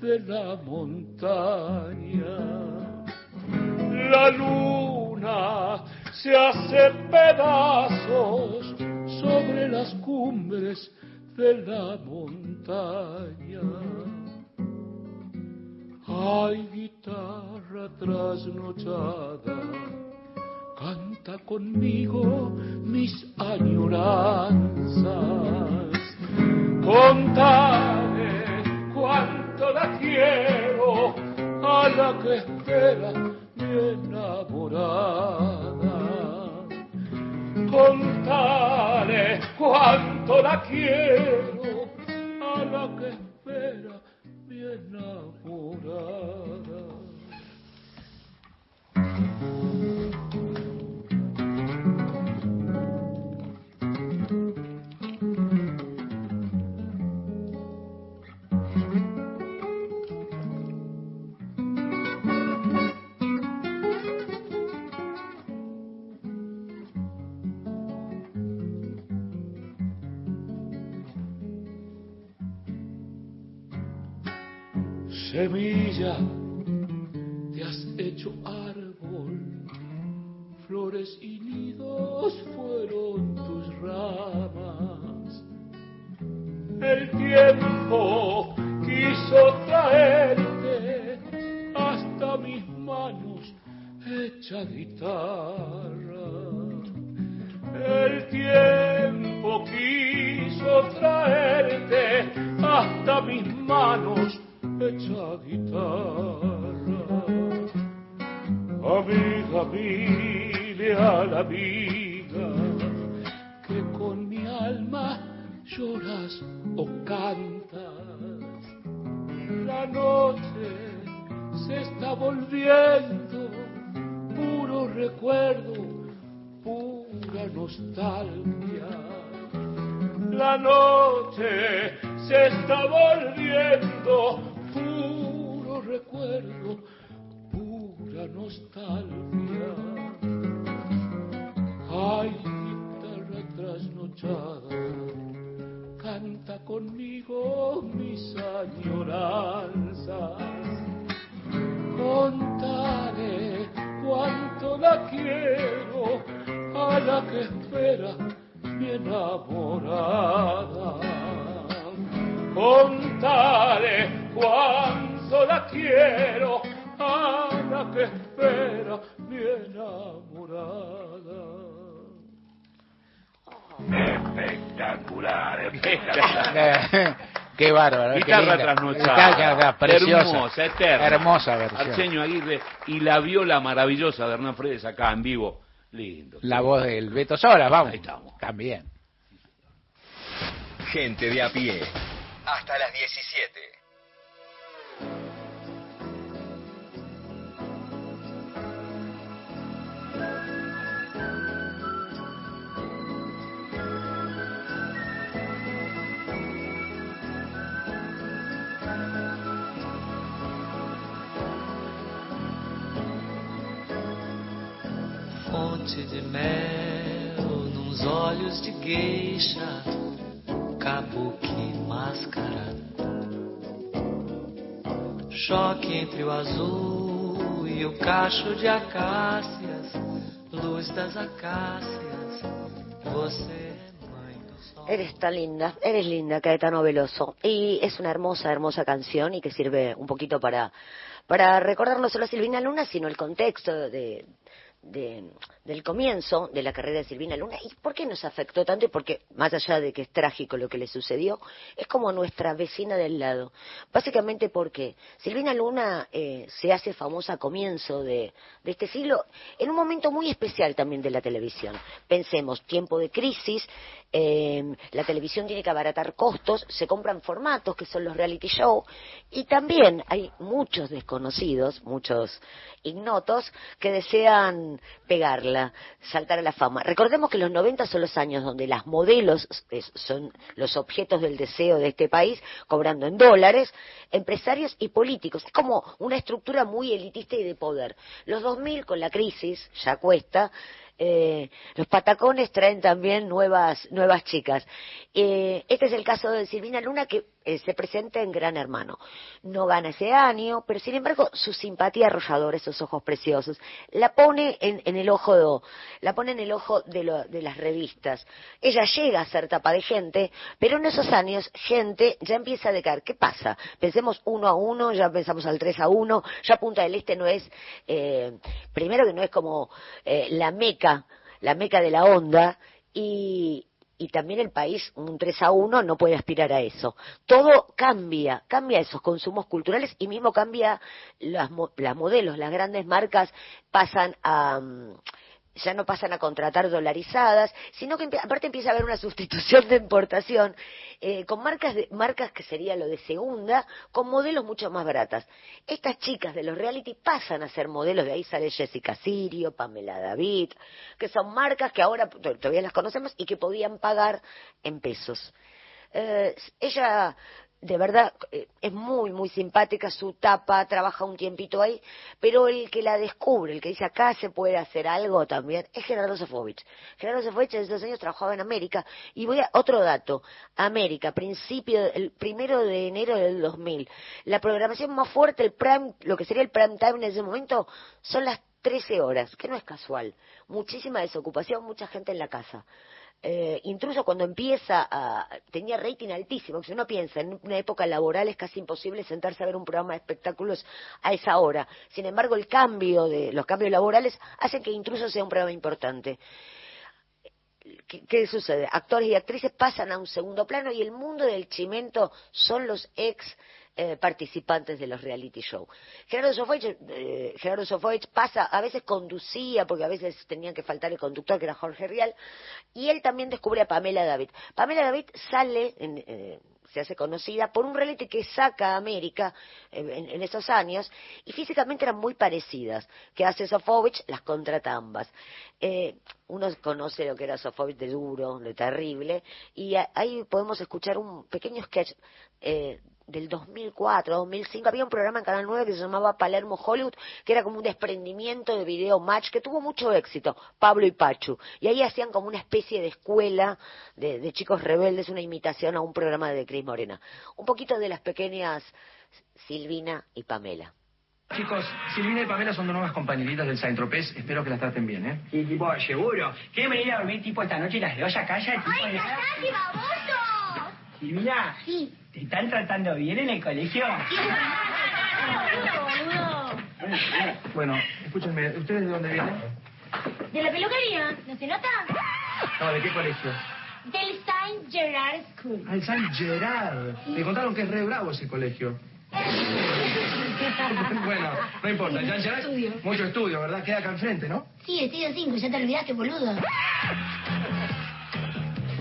De la montaña. La luna se hace pedazos sobre las cumbres de la montaña. Ay, guitarra trasnochada, canta conmigo mis añoranzas. Contale cuánto la quiero a la que espera mi enamorada. Contale cuánto la quiero a la que espera mi enamorada. Yeah. Qué bárbaro. Guitarra trasnochada. Guitarra preciosa. Hermosa, eterna. Hermosa versión. Arsenio Aguirre y la viola maravillosa de Hernán Fredes acá en vivo. Lindo. La voz del Beto Sola, vamos. También. Gente de a pie. Hasta las 17. Fonte de mel nos olhos de geisha, kabuki máscara. Choque entre o azul e o cacho de acácias, luz das acácias, você Eres tan linda, eres linda, Caetano Veloso. Y es una hermosa, hermosa canción y que sirve un poquito para, para recordar no solo a Silvina Luna, sino el contexto de, de- del comienzo de la carrera de Silvina Luna. Y por qué nos afectó tanto y porque más allá de que es trágico lo que le sucedió es como nuestra vecina del lado. Básicamente porque Silvina Luna eh, se hace famosa a comienzo de, este siglo en un momento muy especial también de la televisión. Pensemos tiempo de crisis eh, la televisión tiene que abaratar costos se compran formatos que son los reality show y también hay muchos desconocidos muchos ignotos que desean pegarla, saltar a la fama. Recordemos que los 90 son los años donde las modelos son los objetos del deseo de este país, cobrando en dólares, empresarios y políticos. Es como una estructura muy elitista y de poder. Los 2000 con la crisis, ya cuesta, eh, los patacones traen también nuevas, nuevas chicas. Eh, este es el caso de Silvina Luna que eh, se presenta en Gran Hermano. No gana ese año, pero sin embargo su simpatía arrolladora, esos ojos preciosos, la pone en, en el ojo, la pone en el ojo de, lo- de las revistas. Ella llega a ser tapa de gente, pero en esos años gente ya empieza a decaer. ¿Qué pasa? Pensemos uno a uno, ya pensamos al tres a uno, ya Punta del Este no es, eh, primero que no es como la meca, la meca de la onda, y, y también el país, un 3 a 1, no puede aspirar a eso. Todo cambia, cambia esos consumos culturales y mismo cambia las, las modelos, las grandes marcas pasan a... mm, ya no pasan a contratar dolarizadas, sino que aparte empieza a haber una sustitución de importación eh, con marcas, de- marcas que sería lo de segunda, con modelos mucho más baratas. Estas chicas de los reality pasan a ser modelos, de ahí sale Jessica Sirio, Pamela David, que son marcas que ahora to- todavía las conocemos y que podían pagar en pesos. Eh, ella de verdad eh, es muy muy simpática su tapa trabaja un tiempito ahí pero el que la descubre el que dice acá se puede hacer algo también es Gerardo Sofovich. Gerardo Sofovich en esos años trabajaba en América y voy a otro dato América principio el primero de enero del 2000 la programación más fuerte el prime lo que sería el prime time en ese momento son las 13 horas que no es casual. Muchísima desocupación mucha gente en la casa eh, intruso cuando empieza a, tenía rating altísimo, que si uno piensa en una época laboral es casi imposible sentarse a ver un programa de espectáculos a esa hora. Sin embargo, el cambio de los cambios laborales hacen que intruso sea un programa importante. ¿Qué, qué sucede? Actores y actrices pasan a un segundo plano y el mundo del chimento son los ex eh, participantes de los reality show. Gerardo Sofovich, eh, Gerardo Sofovich pasa, a veces conducía, porque a veces tenía que faltar el conductor, que era Jorge Rial, y él también descubre a Pamela David. Pamela David sale, en, eh, se hace conocida por un reality que saca a América eh, en, esos años, y físicamente eran muy parecidas. Que hace Sofovich, las contrata ambas. Eh, uno conoce lo que era Sofovich de duro, de terrible, y ahí podemos escuchar un pequeño sketch eh, del 2004, 2005, había un programa en Canal 9 que se llamaba Palermo Hollywood, que era como un desprendimiento de video match, que tuvo mucho éxito, Pablo y Pachu. Y ahí hacían como una especie de escuela de, de chicos rebeldes, una imitación a un programa de Cris Morena. Un poquito de las pequeñas Silvina y Pamela. Chicos, Silvina y Pamela son dos nuevas compañeritas del Saint Tropez. Espero que las traten bien, ¿eh? Sí, tipo, seguro. ¿Quieren venir a dormir tipo esta noche las dos a casa? Tipo, ¡Ay, callate, baboso! Silvina, Sí. ¿te están tratando bien en el colegio? Bueno, escúchenme, ¿ustedes de dónde vienen? ¿De la peluquería? ¿No se nota? No, ¿de qué colegio? Del Saint Gerard School. Al San Gerard. Me contaron que es re bravo ese colegio. bueno, no importa. San Gerard, mucho estudio, ¿verdad? Queda acá enfrente, ¿no? Sí, estudio 5, ya te olvidaste, boludo.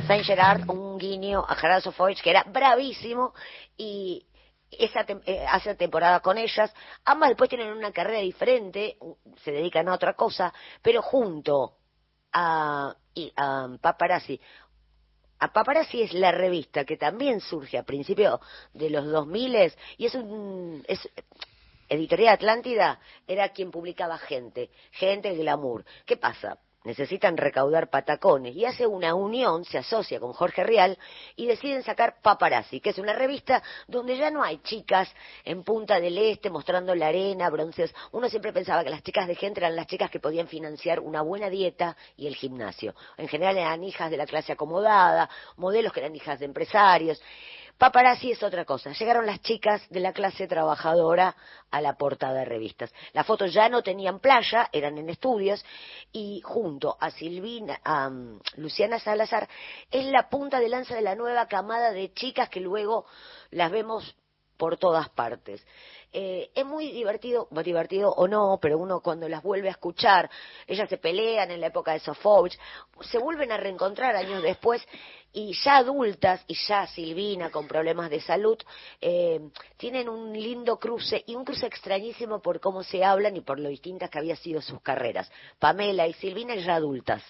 Saint Gerard, un guiño a Gerardo Sofovich, que era bravísimo, y esa tem- eh, hace temporada con ellas. Ambas después tienen una carrera diferente, se dedican a otra cosa, pero junto a, y a Paparazzi. A Paparazzi es la revista que también surge a principios de los 2000 y es un... Es, Editorial Atlántida era quien publicaba gente, gente glamour. ¿Qué pasa? Necesitan recaudar patacones y hace una unión, se asocia con Jorge Rial y deciden sacar Paparazzi, que es una revista donde ya no hay chicas en Punta del Este mostrando la arena, bronces. Uno siempre pensaba que las chicas de gente eran las chicas que podían financiar una buena dieta y el gimnasio. En general eran hijas de la clase acomodada, modelos que eran hijas de empresarios. Paparazzi es otra cosa. Llegaron las chicas de la clase trabajadora a la portada de revistas. Las fotos ya no tenían playa, eran en estudios, y junto a Silvina, a mm, Luciana Salazar, es la punta de lanza de la nueva camada de chicas que luego las vemos por todas partes. Eh, es muy divertido, divertido o no, pero uno cuando las vuelve a escuchar, ellas se pelean en la época de Sofouch, se vuelven a reencontrar años después y ya adultas y ya Silvina con problemas de salud eh, tienen un lindo cruce y un cruce extrañísimo por cómo se hablan y por lo distintas que había sido sus carreras. Pamela y Silvina ya adultas.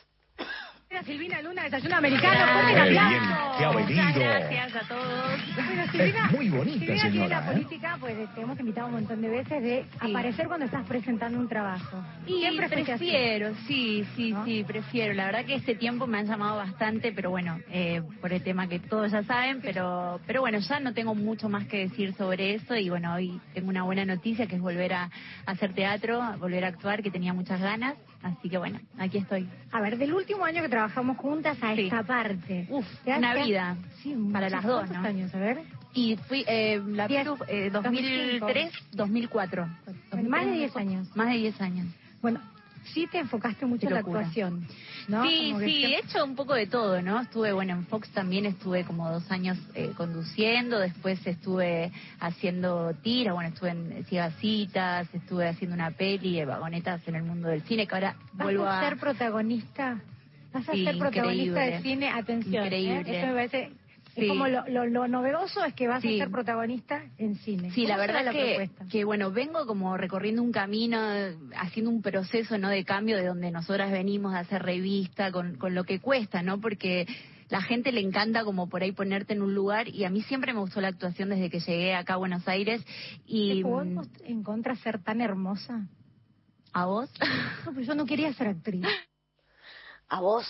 Silvina Luna, desayuno americano. Aplauso. bien, que ha venido. Muchas gracias a todos. Bueno, Silvina, Es muy bonita, Silvina tiene señora, la ¿eh? política, pues te hemos invitado un montón de veces de aparecer cuando estás presentando un trabajo. Y Siempre prefiero, sí, sí, sí, prefiero. La verdad que este tiempo me han llamado bastante, pero bueno, eh, por el tema que todos ya saben, pero, pero bueno, ya no tengo mucho más que decir sobre eso y bueno, hoy tengo una buena noticia que es volver a, a hacer teatro, volver a actuar, que tenía muchas ganas, así que bueno, aquí estoy. A ver, del último año que trabajamos juntas a Sí. esta parte. Uf, ¿Te has- una has- vida. Sí, para las dos, ¿cuántos ¿no? años? A ver. Y fui, eh, la Diez, eh, 2005. 2003, 2004. Bueno, más de 10 años. Más de 10 años. Bueno, sí te enfocaste mucho en la actuación, ¿no? Sí, sí, siempre- he hecho un poco de todo, ¿no? Estuve, bueno, en Fox también estuve como dos años eh, conduciendo, después estuve haciendo tiras, bueno, estuve en Cigacitas, estuve haciendo una peli de vagonetas en el mundo del cine, que ahora ¿Vas vuelvo a ser protagonista? ¿Vas a Sí, ser protagonista de increíble. cine? Atención, ¿eh? Increíble. Eso me parece... Sí. Es como lo, lo, lo novedoso es que vas Sí. a ser protagonista en cine. Sí, la ¿Cómo será verdad la que, que, bueno, vengo como recorriendo un camino, haciendo un proceso, ¿no?, de cambio de donde nosotras venimos a hacer revista, con, con lo que cuesta, ¿no?, porque la gente le encanta como por ahí ponerte en un lugar y a mí siempre me gustó la actuación desde que llegué acá a Buenos Aires y... ¿Te mm, en- en contra ser tan hermosa? ¿A vos? No, pues yo no quería ser actriz. a vos.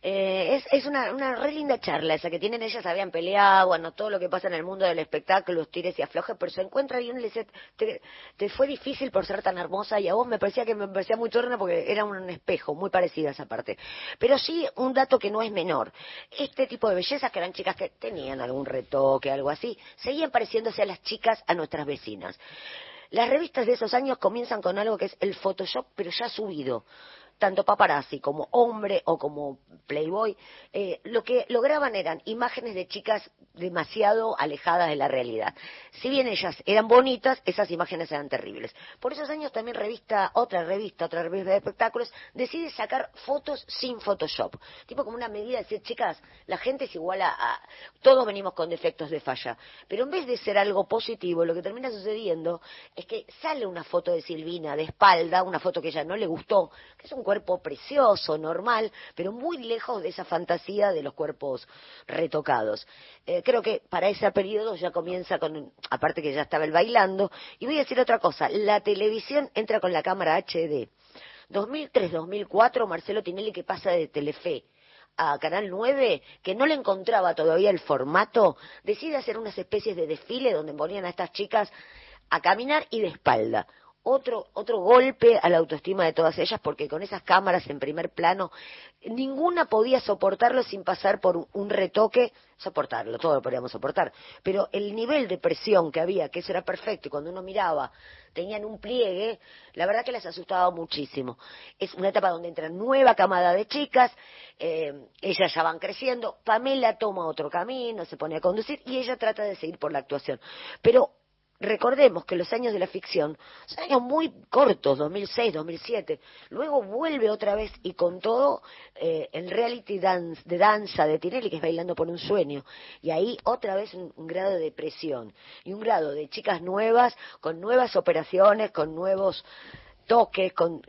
Eh, es es una, una re linda charla esa que tienen ellas, habían peleado, bueno, todo lo que pasa en el mundo del espectáculo, los tires y aflojes, pero se encuentra uno le dice, te, te fue difícil por ser tan hermosa y a vos me parecía que me parecía muy tierna porque era un espejo, muy parecida esa parte. Pero sí, un dato que no es menor, este tipo de bellezas que eran chicas que tenían algún retoque, algo así, seguían pareciéndose a las chicas, a nuestras vecinas. Las revistas de esos años comienzan con algo que es el Photoshop, pero ya subido. Tanto paparazzi como hombre o como Playboy, eh, lo que lograban eran imágenes de chicas demasiado alejadas de la realidad. Si bien ellas eran bonitas, esas imágenes eran terribles. Por esos años también revista, otra revista, otra revista de espectáculos, decide sacar fotos sin Photoshop. Tipo como una medida de decir, chicas, la gente es igual a, a- todos venimos con defectos de falla. Pero en vez de ser algo positivo, lo que termina sucediendo es que sale una foto de Silvina de espalda, una foto que ella no le gustó, que es un cuerpo precioso, normal, pero muy lejos de esa fantasía de los cuerpos retocados. Eh, creo que para ese periodo ya comienza con, aparte que ya estaba el bailando, y voy a decir otra cosa, la televisión entra con la cámara HD. 2003-2004, Marcelo Tinelli que pasa de Telefe a Canal 9, que no le encontraba todavía el formato, decide hacer unas especies de desfile donde ponían a estas chicas a caminar y de espalda. Otro, otro golpe a la autoestima de todas ellas, porque con esas cámaras en primer plano, ninguna podía soportarlo sin pasar por un- retoque, soportarlo, todo lo podíamos soportar, pero el nivel de presión que había, que eso era perfecto, y cuando uno miraba, tenían un pliegue, la verdad que les asustaba muchísimo. Es una etapa donde entra nueva camada de chicas, eh, ellas ya van creciendo, Pamela toma otro camino, se pone a conducir y ella trata de seguir por la actuación. Pero recordemos que los años de la ficción son años muy cortos, 2006, 2007. Luego vuelve otra vez y con todo eh, el reality dance, de danza de Tinelli, que es Bailando por un Sueño. Y ahí otra vez un, un grado de presión y un grado de chicas nuevas, con nuevas operaciones, con nuevos toques, con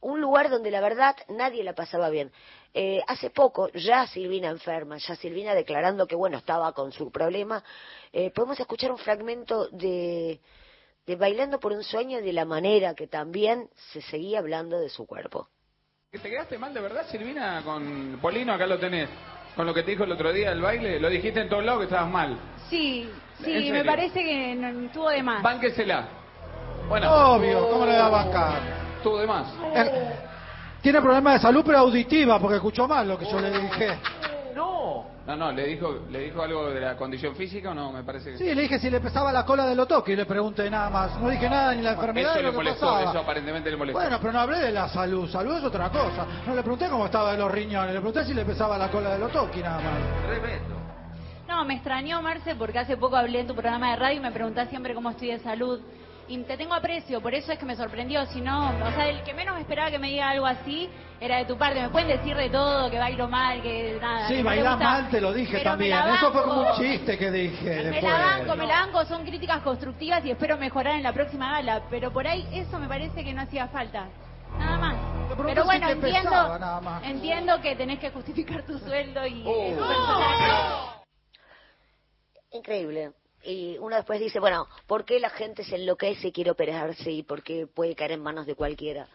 un lugar donde la verdad nadie la pasaba bien. Eh, hace poco, ya Silvina enferma, ya Silvina declarando que bueno, estaba con su problema, eh, podemos escuchar un fragmento de, de Bailando por un sueño y de la manera que también se seguía hablando de su cuerpo. ¿Te quedaste mal de verdad, Silvina, con Polino? Acá lo tenés. Con lo que te dijo el otro día del baile, lo dijiste en todos lados que estabas mal. Sí, ¿En sí, me parece que no, estuvo de más. Bánquesela. Bueno. Obvio, ¿cómo le va a bancar? Estuvo de más. Eh, tiene problemas de salud, pero auditiva, porque escuchó mal lo que yo le dije. No. No, no, le dijo, le dijo algo de la condición física o no, me parece que Sí, le dije si le pesaba la cola del otoque y le pregunté nada más. No dije nada ni la enfermedad Eso ni le lo que molestó, pasaba. eso aparentemente le molestó. Bueno, pero no hablé de la salud. Salud es otra cosa. No le pregunté cómo estaba de los riñones. Le pregunté si le pesaba la cola del otoque nada más. Tremendo. No, me extrañó, Marce, porque hace poco hablé en tu programa de radio y me preguntás siempre cómo estoy de salud. Y te tengo aprecio, por eso es que me sorprendió. Si no, o sea, el que menos me esperaba que me diga algo así era de tu parte. Me pueden decir de todo, que bailo mal, que nada. Sí, que bailás gusta, mal, te lo dije también. Eso fue como un chiste que dije Me después. la banco, me la banco, son críticas constructivas y espero mejorar en la próxima gala. Pero por ahí eso me parece que no hacía falta. Nada más. Pero bueno, si te entiendo, pesaba, nada más. entiendo que tenés que justificar tu sueldo y Oh. Increíble. Y uno después dice, bueno, ¿por qué la gente se enloquece y quiere operarse y por qué puede caer en manos de cualquiera?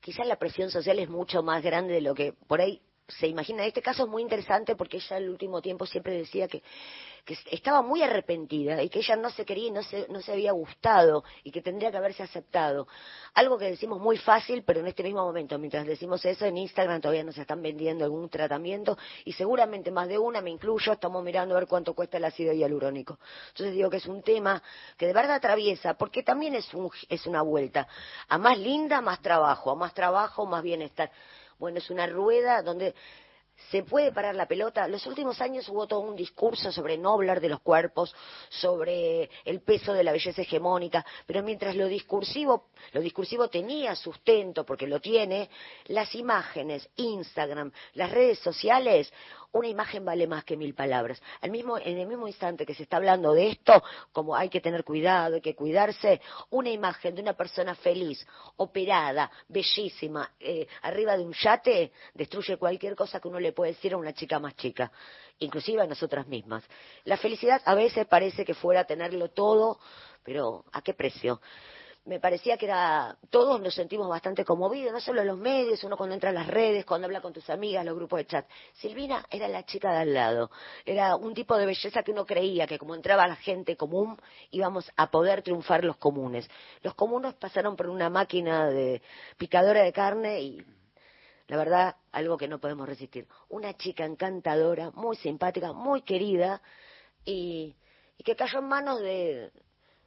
Quizás la presión social es mucho más grande de lo que por ahí se imagina. Este caso es muy interesante porque ella al último tiempo siempre decía que, que estaba muy arrepentida y que ella no se quería y no se, no se había gustado y que tendría que haberse aceptado. Algo que decimos muy fácil, pero en este mismo momento, mientras decimos eso, en Instagram todavía nos están vendiendo algún tratamiento y seguramente más de una, me incluyo, estamos mirando a ver cuánto cuesta el ácido hialurónico. Entonces digo que es un tema que de verdad atraviesa, porque también es, un, es una vuelta. A más linda, más trabajo, a más trabajo, más bienestar. Bueno, es una rueda donde se puede parar la pelota. Los últimos años hubo todo un discurso sobre no hablar de los cuerpos, sobre el peso de la belleza hegemónica, pero mientras lo discursivo, lo discursivo tenía sustento, porque lo tiene, las imágenes, Instagram, las redes sociales, una imagen vale más que mil palabras. Al mismo, en el mismo instante que se está hablando de esto, como hay que tener cuidado, hay que cuidarse, una imagen de una persona feliz, operada, bellísima, eh, arriba de un yate, destruye cualquier cosa que uno le puede decir a una chica más chica, inclusive a nosotras mismas. La felicidad a veces parece que fuera tenerlo todo, pero ¿a qué precio? Me parecía que era todos nos sentimos bastante conmovidos, no solo los medios, uno cuando entra a las redes, cuando habla con tus amigas, los grupos de chat. Silvina era la chica de al lado, era un tipo de belleza que uno creía que como entraba la gente común íbamos a poder triunfar los comunes. Los comunes pasaron por una máquina de picadora de carne y la verdad, algo que no podemos resistir. Una chica encantadora, muy simpática, muy querida y, y que cayó en manos de,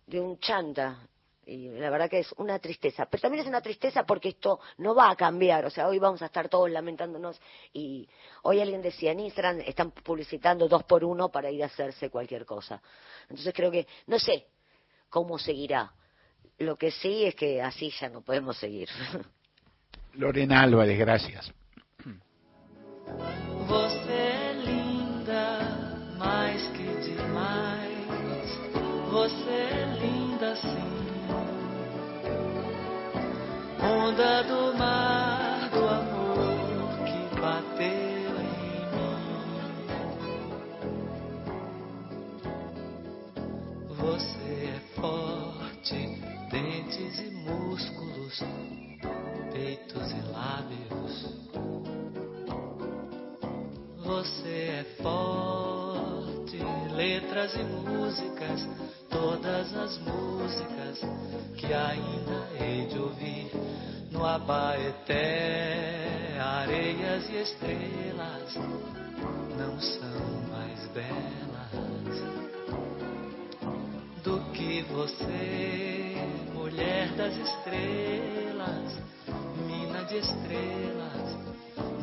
de un chanta, y la verdad que es una tristeza. Pero también es una tristeza porque esto no va a cambiar. O sea, hoy vamos a estar todos lamentándonos. Y hoy alguien decía en Instagram, están publicitando dos por uno para ir a hacerse cualquier cosa. Entonces creo que, no sé cómo seguirá. Lo que sí es que así ya no podemos seguir. Lorena Álvarez, gracias. Você é linda, mais que demais. Você Onda do mar do amor que bateu em mim. Você é forte, dentes e músculos, peitos e lábios. Você é forte, letras e músicas, todas as músicas que ainda hei de ouvir no Abaeté, areias e estrelas não são mais belas do que você, mulher das estrelas, mina de estrelas.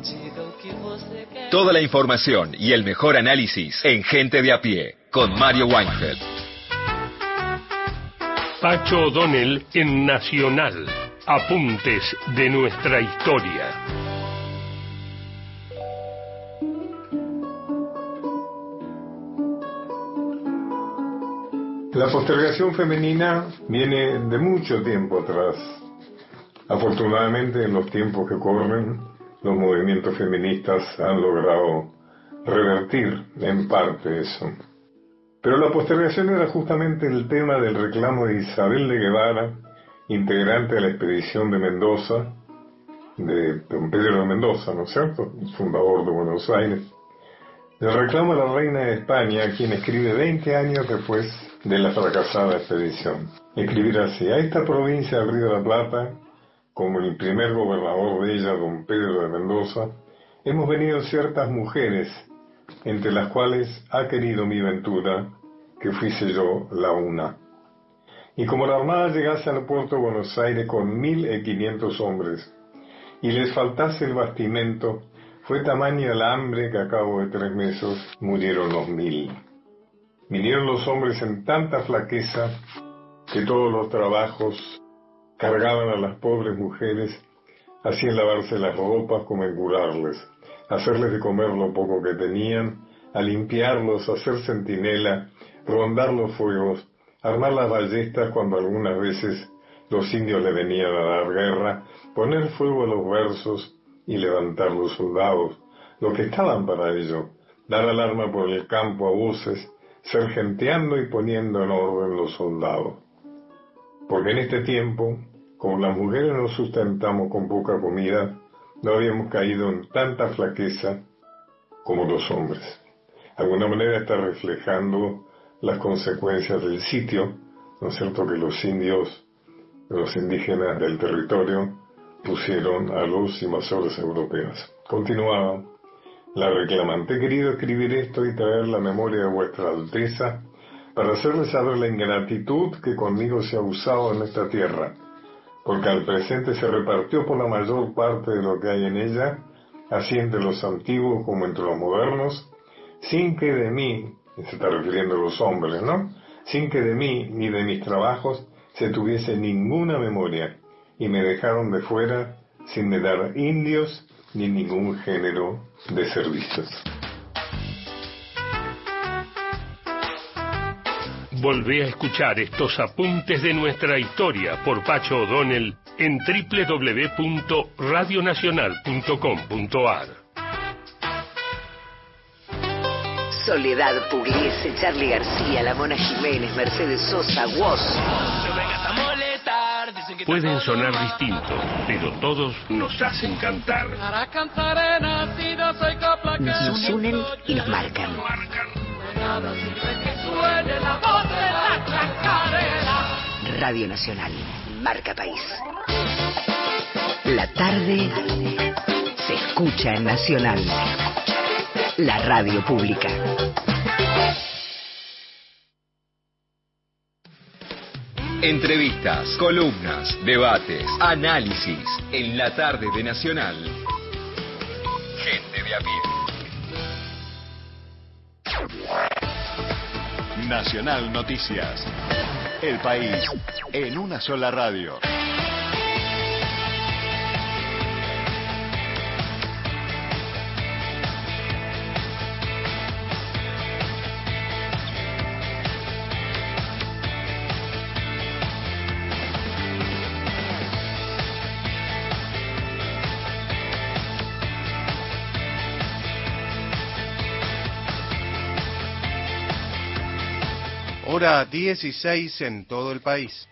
Diga o que você quer. Toda la información y el mejor análisis en Gente de a pie con Mario Weinfeld. Pacho O'Donnell en Nacional. Apuntes de nuestra historia. La postergación femenina viene de mucho tiempo atrás. Afortunadamente, en los tiempos que corren, los movimientos feministas han logrado revertir en parte eso. Pero la postergación era justamente el tema del reclamo de Isabel de Guevara, integrante de la expedición de Mendoza, de don Pedro de Mendoza, ¿no es cierto?, fundador de Buenos Aires. El reclamo a la reina de España, quien escribe 20 años después de la fracasada expedición. Escribir así, a esta provincia del Río de la Plata, como el primer gobernador de ella, don Pedro de Mendoza, hemos venido ciertas mujeres entre las cuales ha querido mi ventura que fuese yo la una. Y como la Armada llegase al puerto de Buenos Aires con mil y quinientos hombres, y les faltase el bastimento, fue tamaña el hambre que a cabo de tres meses murieron los mil. Vinieron los hombres en tanta flaqueza que todos los trabajos cargaban a las pobres mujeres, hacían lavarse las ropas como en curarles, hacerles de comer lo poco que tenían, a limpiarlos, hacer centinela, rondar los fuegos, armar las ballestas cuando algunas veces los indios le venían a dar guerra, poner fuego a los versos y levantar los soldados, lo que estaban para ello, dar alarma por el campo a voces, sergenteando y poniendo en orden los soldados. Porque en este tiempo, como las mujeres nos sustentamos con poca comida, no habíamos caído en tanta flaqueza como los hombres. De alguna manera está reflejando las consecuencias del sitio, ¿no es cierto?, que los indios, los indígenas del territorio, pusieron a los invasores europeos. Continuaba la reclamante. He querido escribir esto y traer la memoria de vuestra Alteza para hacerles saber la ingratitud que conmigo se ha usado en esta tierra, porque al presente se repartió por la mayor parte de lo que hay en ella, así entre los antiguos como entre los modernos, sin que de mí se está refiriendo a los hombres, ¿no? Sin que de mí ni de mis trabajos se tuviese ninguna memoria, y me dejaron de fuera sin me dar indios ni ningún género de servicios. Volvé a escuchar estos apuntes de nuestra historia por Pacho O'Donnell en www.radionacional.com.ar. Soledad Pugliese, Charlie García, La Mona Jiménez, Mercedes Sosa, Woz. Pueden sonar distintos, pero todos nos hacen cantar. Nos unen y nos marcan. Radio Nacional, marca país. La tarde se escucha en Nacional, la radio pública. Entrevistas, columnas, debates, análisis en la tarde de Nacional. Gente de a pie. Nacional Noticias. El país en una sola radio. Hora 16 en todo el país.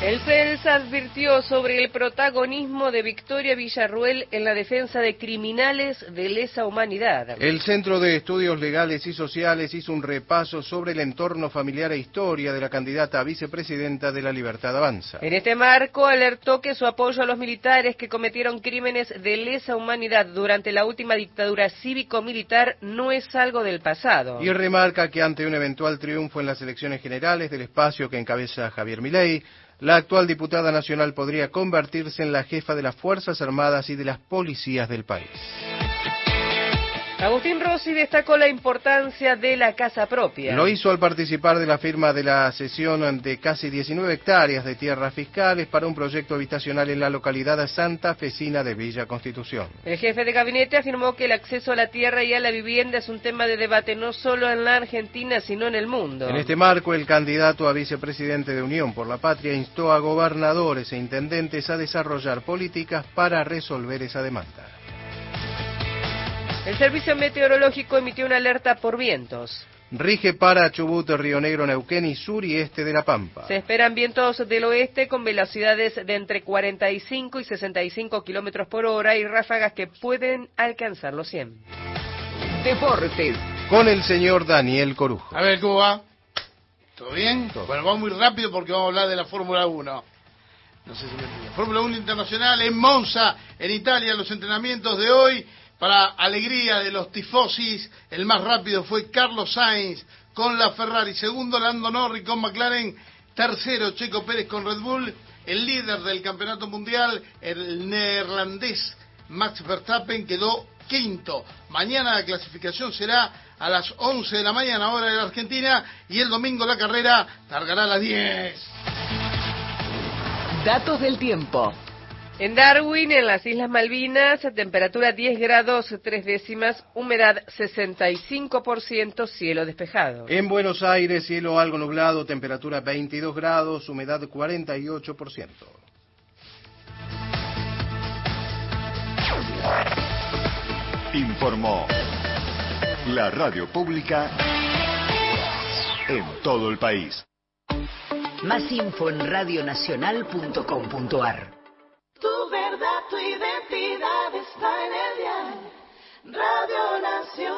El CELS advirtió sobre el protagonismo de Victoria Villarruel en la defensa de criminales de lesa humanidad. El Centro de Estudios Legales y Sociales hizo un repaso sobre el entorno familiar e historia de la candidata a vicepresidenta de la Libertad Avanza. En este marco alertó que su apoyo a los militares que cometieron crímenes de lesa humanidad durante la última dictadura cívico-militar no es algo del pasado. Y remarca que ante un eventual triunfo en las elecciones generales del espacio que encabeza Javier Milei, la actual diputada nacional podría convertirse en la jefa de las Fuerzas Armadas y de las policías del país. Agustín Rossi destacó la importancia de la casa propia. Lo hizo al participar de la firma de la cesión de casi 19 hectáreas de tierras fiscales para un proyecto habitacional en la localidad Santa Fecina de Villa Constitución. El jefe de gabinete afirmó que el acceso a la tierra y a la vivienda es un tema de debate no solo en la Argentina, sino en el mundo. En este marco, el candidato a vicepresidente de Unión por la Patria instó a gobernadores e intendentes a desarrollar políticas para resolver esa demanda. El Servicio Meteorológico emitió una alerta por vientos. Rige para Chubut, Río Negro, Neuquén y sur y este de La Pampa. Se esperan vientos del oeste con velocidades de entre 45 y 65 kilómetros por hora y ráfagas que pueden alcanzar los 100. Deportes. Con el señor Daniel Corujo. A ver, ¿cómo va? ¿Todo bien? Bueno, vamos muy rápido porque vamos a hablar de la Fórmula 1. No sé si me. Fórmula 1 Internacional en Monza, en Italia, los entrenamientos de hoy. Para alegría de los tifosis, el más rápido fue Carlos Sainz con la Ferrari. Segundo, Lando Norris con McLaren. Tercero, Checo Pérez con Red Bull. El líder del campeonato mundial, el neerlandés Max Verstappen, quedó quinto. Mañana la clasificación será a las 11 de la mañana, hora de la Argentina, y el domingo la carrera tardará a las 10. Datos del tiempo. En Darwin, en las Islas Malvinas, temperatura 10 grados 3 décimas, humedad 65%, cielo despejado. En Buenos Aires, cielo algo nublado, temperatura 22 grados, humedad 48%. Informó la radio pública en todo el país. Más info en radionacional.com.ar.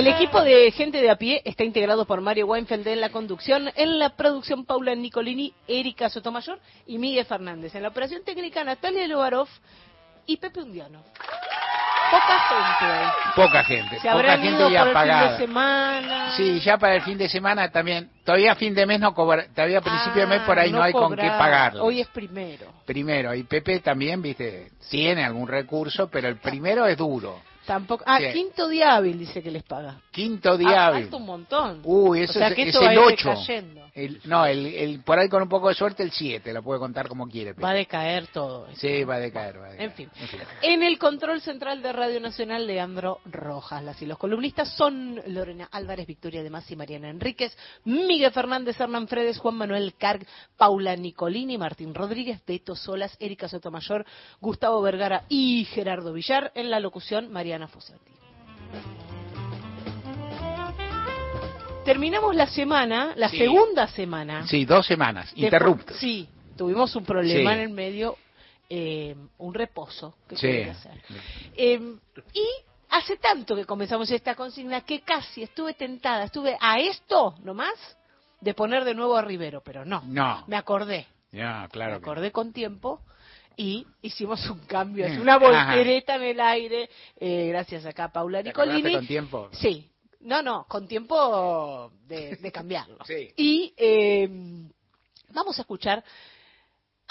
El equipo de gente de a pie está integrado por Mario Weinfeld en la conducción, en la producción Paula Nicolini, Erika Sotomayor y Miguel Fernández. En la operación técnica Natalia Lovarov y Pepe Undiano. Poca gente. Poca gente, Se poca gente ido y por el fin de semana. Sí, ya para el fin de semana también. Todavía fin de mes no cobra, todavía a principio de mes por ahí Ah, no, hay con qué pagarlo. Hoy es primero. Primero, y Pepe también, viste, tiene algún recurso, pero el primero es duro. Tampoco. Ah, Sí. quinto día hábil dice que les paga. Quinto Ah, día hábil. falta un montón. Uy, eso o sea es, que es va el ir 8. decayendo. El, no, el, el, por ahí con un poco de suerte el 7, lo puede contar como quiere. Va a decaer todo. esto. Sí, va a decaer, va a decaer. En fin. En el control central de Radio Nacional, Leandro Rojas. Las y los columnistas son Lorena Álvarez, Victoria de Masi, Mariana Enríquez, Miguel Fernández, Hernán Fredes, Juan Manuel Carg, Paula Nicolini, Martín Rodríguez, Beto Solas, Erika Sotomayor, Gustavo Vergara y Gerardo Villar. En la locución, Mariana Fossati. Terminamos la semana, la Sí. segunda semana. Sí, dos semanas, interruptos. Sí, tuvimos un problema Sí. en el medio, eh, un reposo que Sí. que hacer. Eh, y hace tanto que comenzamos esta consigna que casi estuve tentada, estuve a esto nomás de poner de nuevo a Rivero, pero no. No. Me acordé, Ya, claro. me que- acordé con tiempo y hicimos un cambio, es Mm, una voltereta en el aire, eh, gracias acá a Paula ¿Te acordaste Nicolini. con tiempo? Sí, no, no, con tiempo de, de cambiarlo. Sí. Y eh, vamos a escuchar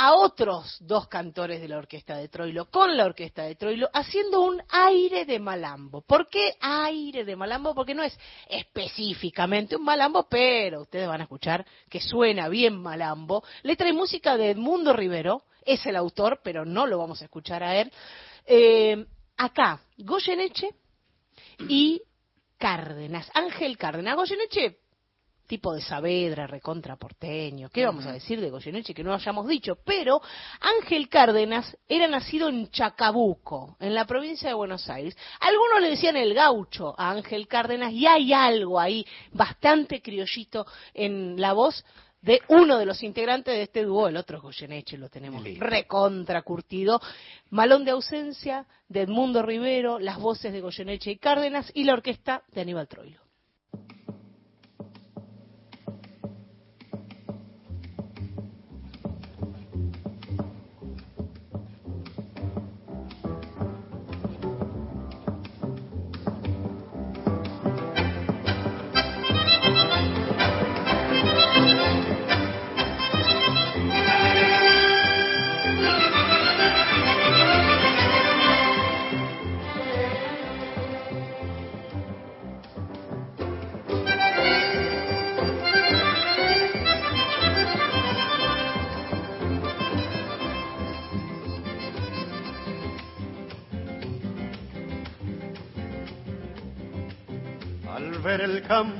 a otros dos cantores de la orquesta de Troilo, con la orquesta de Troilo, haciendo un aire de malambo. ¿Por qué aire de malambo? Porque no es específicamente un malambo, pero ustedes van a escuchar que suena bien malambo. Letra y música de Edmundo Rivero, es el autor, pero no lo vamos a escuchar a él. Eh, acá, Goyeneche y Cárdenas, Ángel Cárdenas. Goyeneche, tipo de Saavedra, recontra porteño. ¿Qué vamos a decir de Goyeneche que no hayamos dicho? Pero Ángel Cárdenas era nacido en Chacabuco, en la provincia de Buenos Aires. Algunos le decían el gaucho a Ángel Cárdenas y hay algo ahí bastante criollito en la voz de uno de los integrantes de este dúo, el otro es Goyeneche, lo tenemos recontra curtido. Malón de ausencia de Edmundo Rivero, las voces de Goyeneche y Cárdenas y la orquesta de Aníbal Troilo.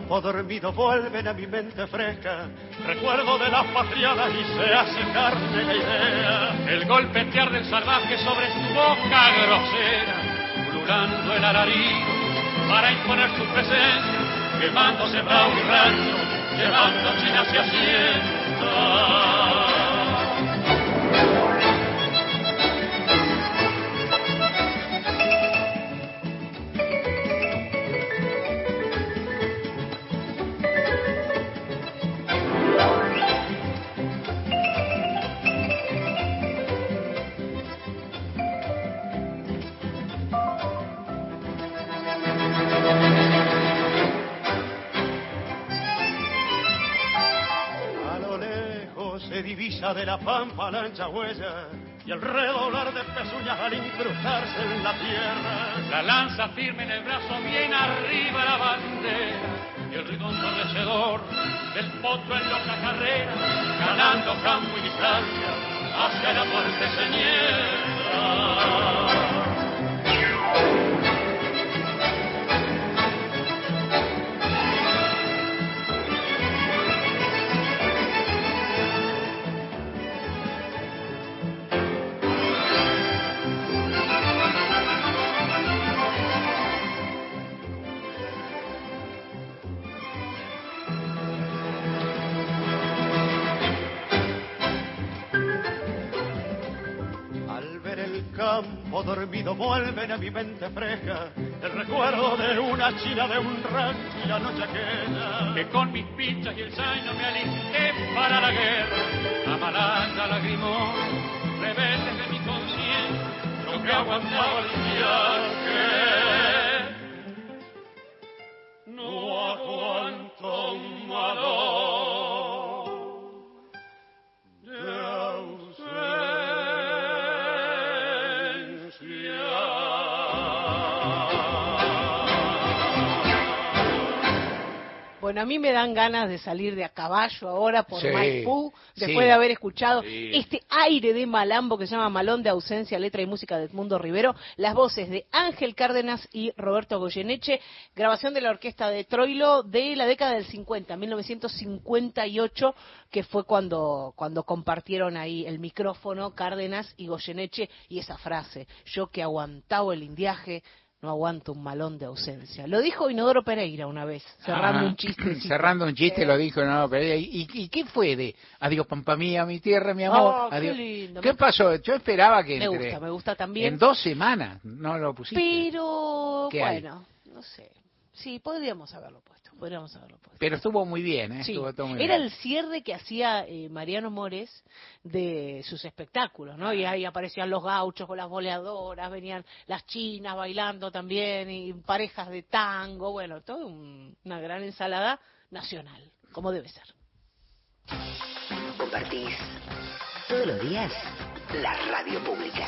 Campo dormido vuelven a mi mente fresca recuerdo de las patriadas y se hace carne la idea. El golpetear del salvaje sobre su boca grosera, pululando el alarido para imponer su presencia, quemándose bravo y rancho, llevando China hacia hacienda. Y el redoblar de pezuñas al incrustarse en la tierra. La lanza firme en el brazo, bien arriba la bandera. Y el ritmo ensordecedor del potro en loca carrera, ganando campo y distancia hacia la muerte señera. China de un rancho la noche aquella. que con mis pinchas y el zaino me alisté para la guerra. Amalanta, lagrimón, rebeldes de mi conciencia, lo que aguantaba el mí me dan ganas de salir de a caballo ahora por Sí, Maipú, después sí. de haber escuchado Sí. este aire de malambo que se llama Malón de Ausencia, letra y música de Edmundo Rivero, las voces de Ángel Cárdenas y Roberto Goyeneche, grabación de la orquesta de Troilo de la década del 50, 1958, que fue cuando, cuando compartieron ahí el micrófono Cárdenas y Goyeneche y esa frase, yo que aguantaba el indiaje, no aguanto un malón de ausencia. Lo dijo Inodoro Pereira una vez, cerrando Ah, un chiste. Cerrando un chiste lo dijo, no, pero ¿y, y qué fue de adiós pampa mía, mi tierra, mi amor? Oh, qué lindo. ¿Qué pasó? Yo esperaba que Me entre- gusta, me gusta también. en dos semanas no lo pusiste. Pero, bueno, no sé. Sí, podríamos haberlo puesto, podríamos haberlo puesto. Pero estuvo muy bien, ¿eh? Sí, Estuvo todo muy era bien. el cierre que hacía eh, Mariano Mores de sus espectáculos, ¿no? Y ahí aparecían los gauchos con las boleadoras, venían las chinas bailando también, y parejas de tango, bueno, todo un- una gran ensalada nacional, como debe ser. Compartís todos los días la radio pública.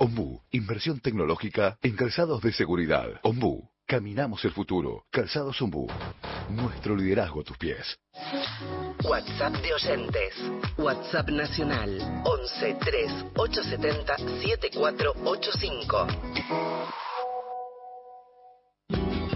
Ombu, inversión tecnológica en calzados de seguridad. Ombu, caminamos el futuro. Calzados Ombu, nuestro liderazgo a tus pies. WhatsApp de oyentes. WhatsApp nacional 11 3 870 7485.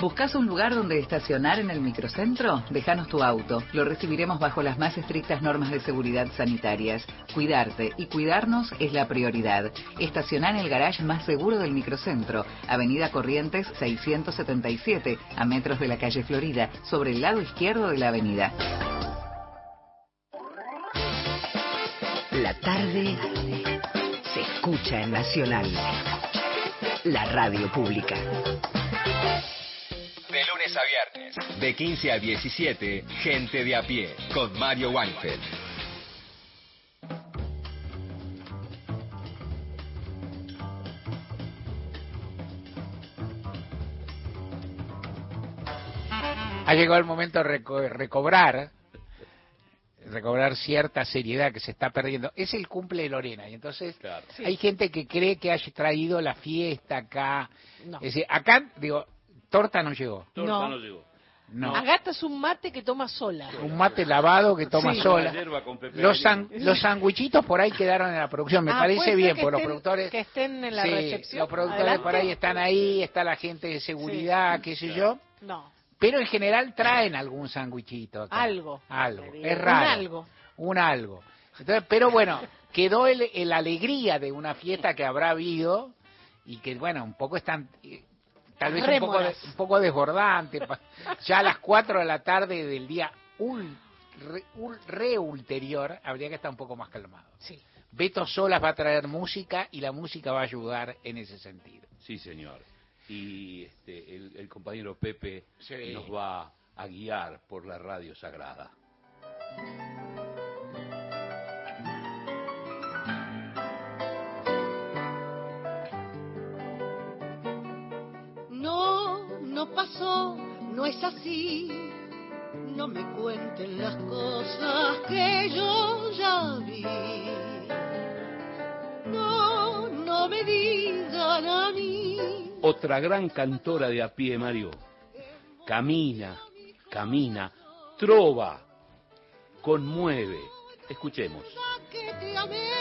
¿Buscas un lugar donde estacionar en el microcentro? Déjanos tu auto. Lo recibiremos bajo las más estrictas normas de seguridad sanitarias. Cuidarte y cuidarnos es la prioridad. Estacionar en el garage más seguro del microcentro, Avenida Corrientes 677, a metros de la calle Florida, sobre el lado izquierdo de la avenida. La tarde se escucha en Nacional. La radio pública. Lunes a viernes, de 15 a 17, Gente de a pie, con Mario Weinfeld. Ha llegado el momento de reco- recobrar recobrar cierta seriedad que se está perdiendo. Es el cumple de Lorena y entonces hay gente que cree que haya traído la fiesta acá. No. Es decir, acá, digo, torta no llegó. Torta No. no llegó. No. Agata es un mate que toma sola. Un mate lavado que toma Sí. sola. Los, san- los sanguichitos por ahí quedaron en la producción. Me Ah, parece bien, por los productores. Que estén en la Sí, recepción. Los productores Adelante. por ahí están ahí, está la gente de seguridad, qué sé yo. No, Pero en general traen algún sándwichito. acá. algo. Algo. Un Es raro. algo. Un algo. Entonces, pero bueno, quedó el, el alegría de una fiesta que habrá habido y que, bueno, un poco están. Tal vez un poco, de- un poco desbordante. Ya a las 4 de la tarde del día ul- re, ul- re ulterior habría que estar un poco más calmado. Sí. Beto Solas va a traer música y la música va a ayudar en ese sentido. Sí, señor. Y este, el, el compañero Pepe Sí. nos va a guiar por la radio sagrada. No, pasó, no es así. No me cuenten las cosas que yo ya vi. No, no me digan a mí. Otra gran cantora de a pie, Mario. Camina, camina, trova, conmueve. Escuchemos. que te amé,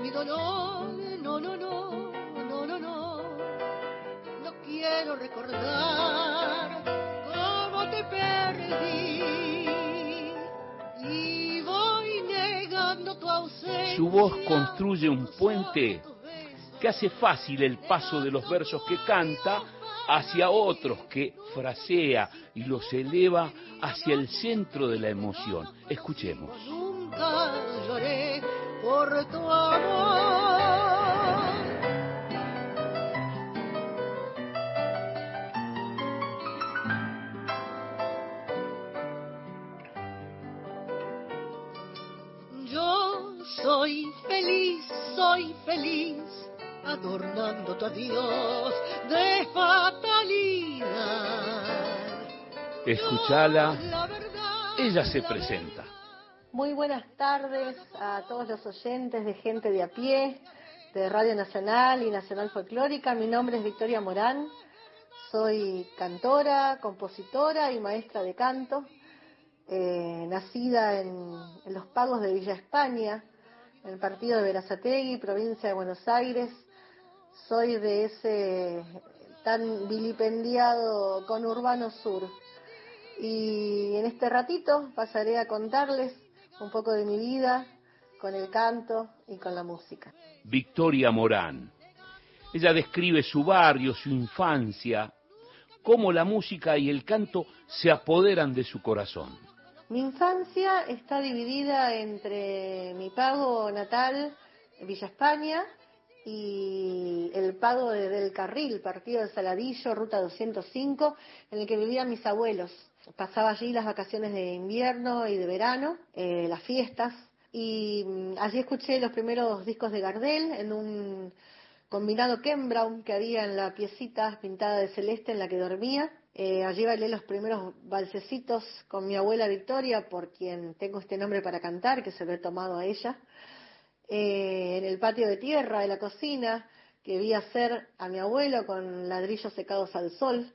Mi dolor, no, no, no, no, no, no. No quiero recordar cómo te perdí. Y voy negando tu ausencia. Su voz construye un puente que hace fácil el paso de los versos que canta hacia otros que frasea y los eleva hacia el centro de la emoción. Escuchemos. Nunca lloré por tu amor. Yo soy feliz, soy feliz, adornando tu adiós de fatalidad. Escuchala. Ella se presenta. Muy buenas tardes a todos los oyentes de Gente de a pie, de Radio Nacional y Nacional Folclórica. Mi nombre es Victoria Morán, soy cantora, compositora y maestra de canto, eh, nacida en, en Los Pagos de Villa España, en el partido de Verazategui, provincia de Buenos Aires. Soy de ese tan vilipendiado conurbano sur. Y en este ratito pasaré a contarles un poco de mi vida con el canto y con la música. Victoria Morán. Ella describe su barrio, su infancia, cómo la música y el canto se apoderan de su corazón. Mi infancia está dividida entre mi pago natal, Villa España, y el pago de Del Carril, partido de Saladillo, ruta 205, en el que vivían mis abuelos. Pasaba allí las vacaciones de invierno y de verano, eh, las fiestas, y mm, allí escuché los primeros discos de Gardel en un combinado Ken Brown que había en la piecita pintada de celeste en la que dormía. Eh, allí bailé los primeros balsecitos con mi abuela Victoria, por quien tengo este nombre para cantar, que se lo he tomado a ella. Eh, en el patio de tierra de la cocina, que vi hacer a mi abuelo con ladrillos secados al sol.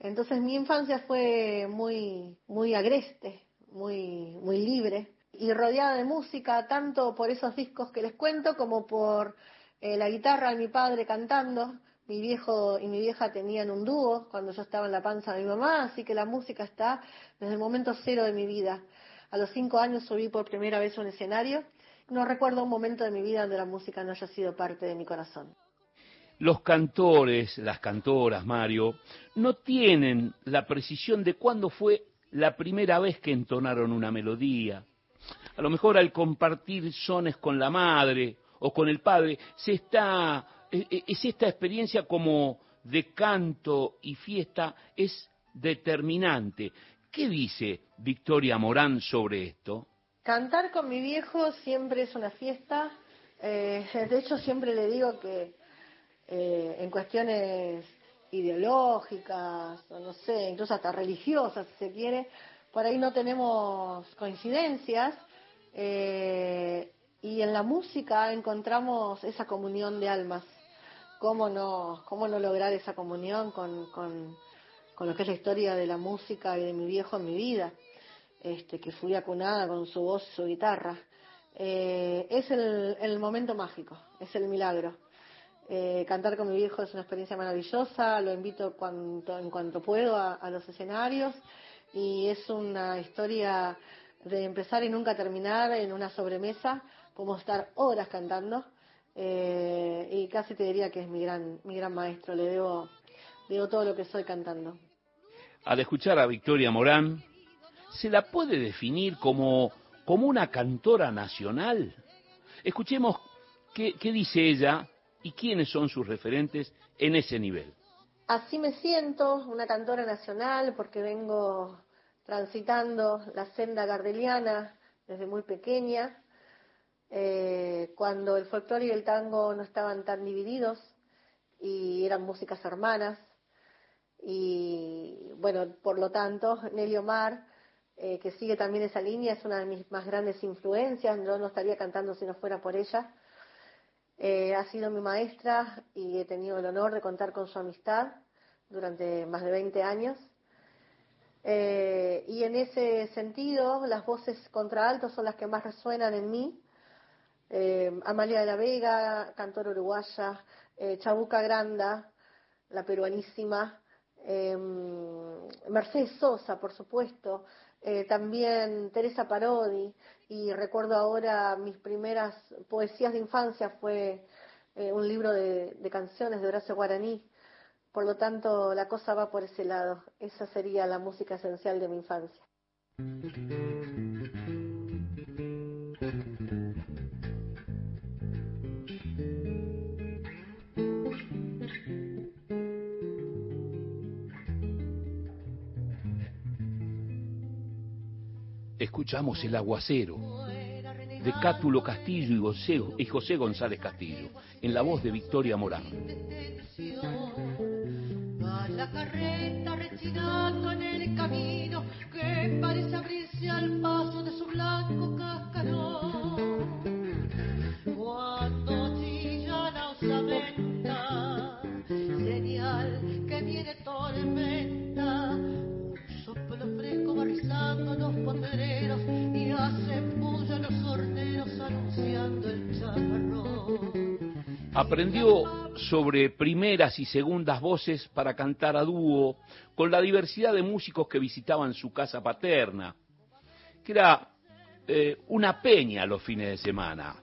Entonces mi infancia fue muy, muy agreste, muy, muy libre. y rodeada de música, tanto por esos discos que les cuento como por eh, la guitarra de mi padre cantando. Mi viejo y mi vieja tenían un dúo cuando yo estaba en la panza de mi mamá, así que la música está desde el momento cero de mi vida. A los cinco años subí por primera vez a un escenario. No recuerdo un momento de mi vida donde la música no haya sido parte de mi corazón. Los cantores, las cantoras, Mario, no tienen la precisión de cuándo fue la primera vez que entonaron una melodía. A lo mejor al compartir sones con la madre o con el padre, se está, e, e, es esta experiencia como de canto y fiesta, es determinante. ¿Qué dice Victoria Morán sobre esto? Cantar con mi viejo siempre es una fiesta. Eh, de hecho, siempre le digo que eh, en cuestiones ideológicas, o no sé, incluso hasta religiosas, si se quiere, por ahí no tenemos coincidencias. Eh, y en la música encontramos esa comunión de almas. ¿Cómo no, cómo no lograr esa comunión con, con, con lo que es la historia de la música y de mi viejo en mi vida? Este, que fui acunada con su voz y su guitarra. Eh, es el, el momento mágico, es el milagro. Eh, cantar con mi viejo es una experiencia maravillosa, lo invito cuanto, en cuanto puedo a, los escenarios y es una historia de empezar y nunca terminar en una sobremesa, como estar horas cantando eh, y casi te diría que es mi gran, mi gran maestro, le debo, debo todo lo que soy cantando. Al escuchar a Victoria Morán, ¿se la puede definir como, como una cantora nacional? Escuchemos qué, qué dice ella y quiénes son sus referentes en ese nivel. Así me siento, una cantora nacional, porque vengo transitando la senda gardeliana desde muy pequeña, eh, cuando el folclore y el tango no estaban tan divididos y eran músicas hermanas. Y bueno, por lo tanto, Nelly Omar, eh, que sigue también esa línea, es una de mis más grandes influencias. Yo no estaría cantando si no fuera por ella. Eh, ha sido mi maestra y he tenido el honor de contar con su amistad durante más de 20 años. Eh, y en ese sentido, las voces contraaltos son las que más resuenan en mí. Eh, Amalia de la Vega, cantora uruguaya, Chabuca Granda, la peruanísima, Mercedes Sosa, por supuesto, también Teresa Parodi, y recuerdo ahora mis primeras poesías de infancia fue eh, un libro de, de, canciones de Horacio Guaraní. Por lo tanto, la cosa va por ese lado. Esa sería la música esencial de mi infancia. Escuchamos El Aguacero de Cátulo Castillo y José, y José González Castillo, en la voz de Victoria Morán. Aprendió sobre primeras y segundas voces para cantar a dúo con la diversidad de músicos que visitaban su casa paterna, que era eh, una peña los fines de semana.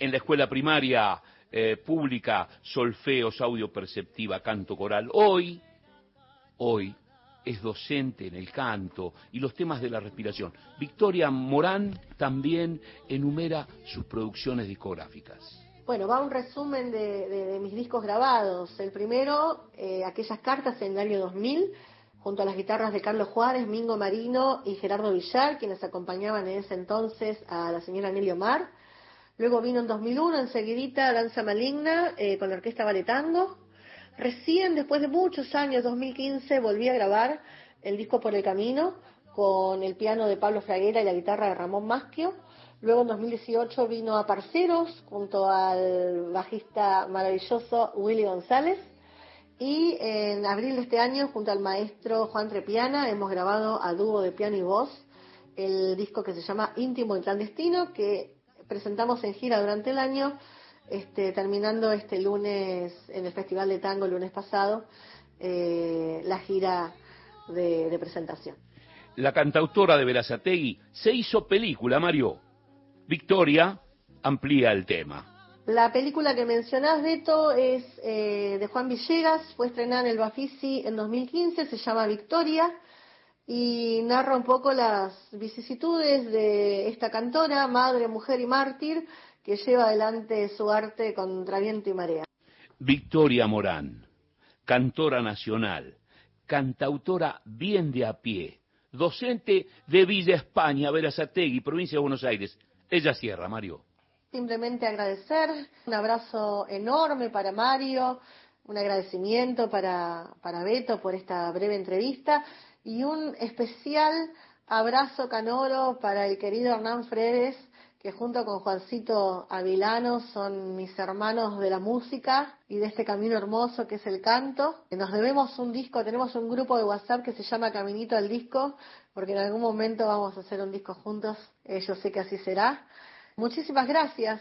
En la escuela primaria eh, pública, solfeos, audio perceptiva, canto coral. Hoy, hoy, es docente en el canto y los temas de la respiración. Victoria Morán también enumera sus producciones discográficas. Bueno, va un resumen de, mis discos grabados. El primero, eh, aquellas cartas en el año 2000, junto a las guitarras de Carlos Juárez, Mingo Marino y Gerardo Villar, quienes acompañaban en ese entonces a la señora Nelly Omar. Luego vino en 2001, enseguidita, Danza Maligna, eh, con la orquesta Valetando. Recién, después de muchos años, 2015, volví a grabar el disco Por el Camino, con el piano de Pablo Fraguera y la guitarra de Ramón Maschio. Luego en 2018 vino a Parceros junto al bajista maravilloso Willy González. Y en abril de este año, junto al maestro Juan Trepiana, hemos grabado a dúo de piano y voz el disco que se llama Íntimo y Clandestino, que presentamos en gira durante el año, este, terminando este lunes en el Festival de Tango, el lunes pasado, eh, la gira de, presentación. La cantautora de Verazategui se hizo película, Mario. Victoria amplía el tema. La película que mencionás, Beto, es eh, de Juan Villegas, fue estrenada en el Bafisi en 2015, se llama Victoria y narra un poco las vicisitudes de esta cantora, madre, mujer y mártir, que lleva adelante su arte contra viento y marea. Victoria Morán, cantora nacional, cantautora bien de a pie, docente de Villa España, Verazategui, provincia de Buenos Aires. Ella cierra, Mario. Simplemente agradecer, un abrazo enorme para Mario, un agradecimiento para, para Beto por esta breve entrevista y un especial abrazo canoro para el querido Hernán Fredes, que junto con Juancito Avilano son mis hermanos de la música y de este camino hermoso que es el canto. Nos debemos un disco, tenemos un grupo de WhatsApp que se llama Caminito al Disco, porque en algún momento vamos a hacer un disco juntos, eh, yo sé que así será. Muchísimas gracias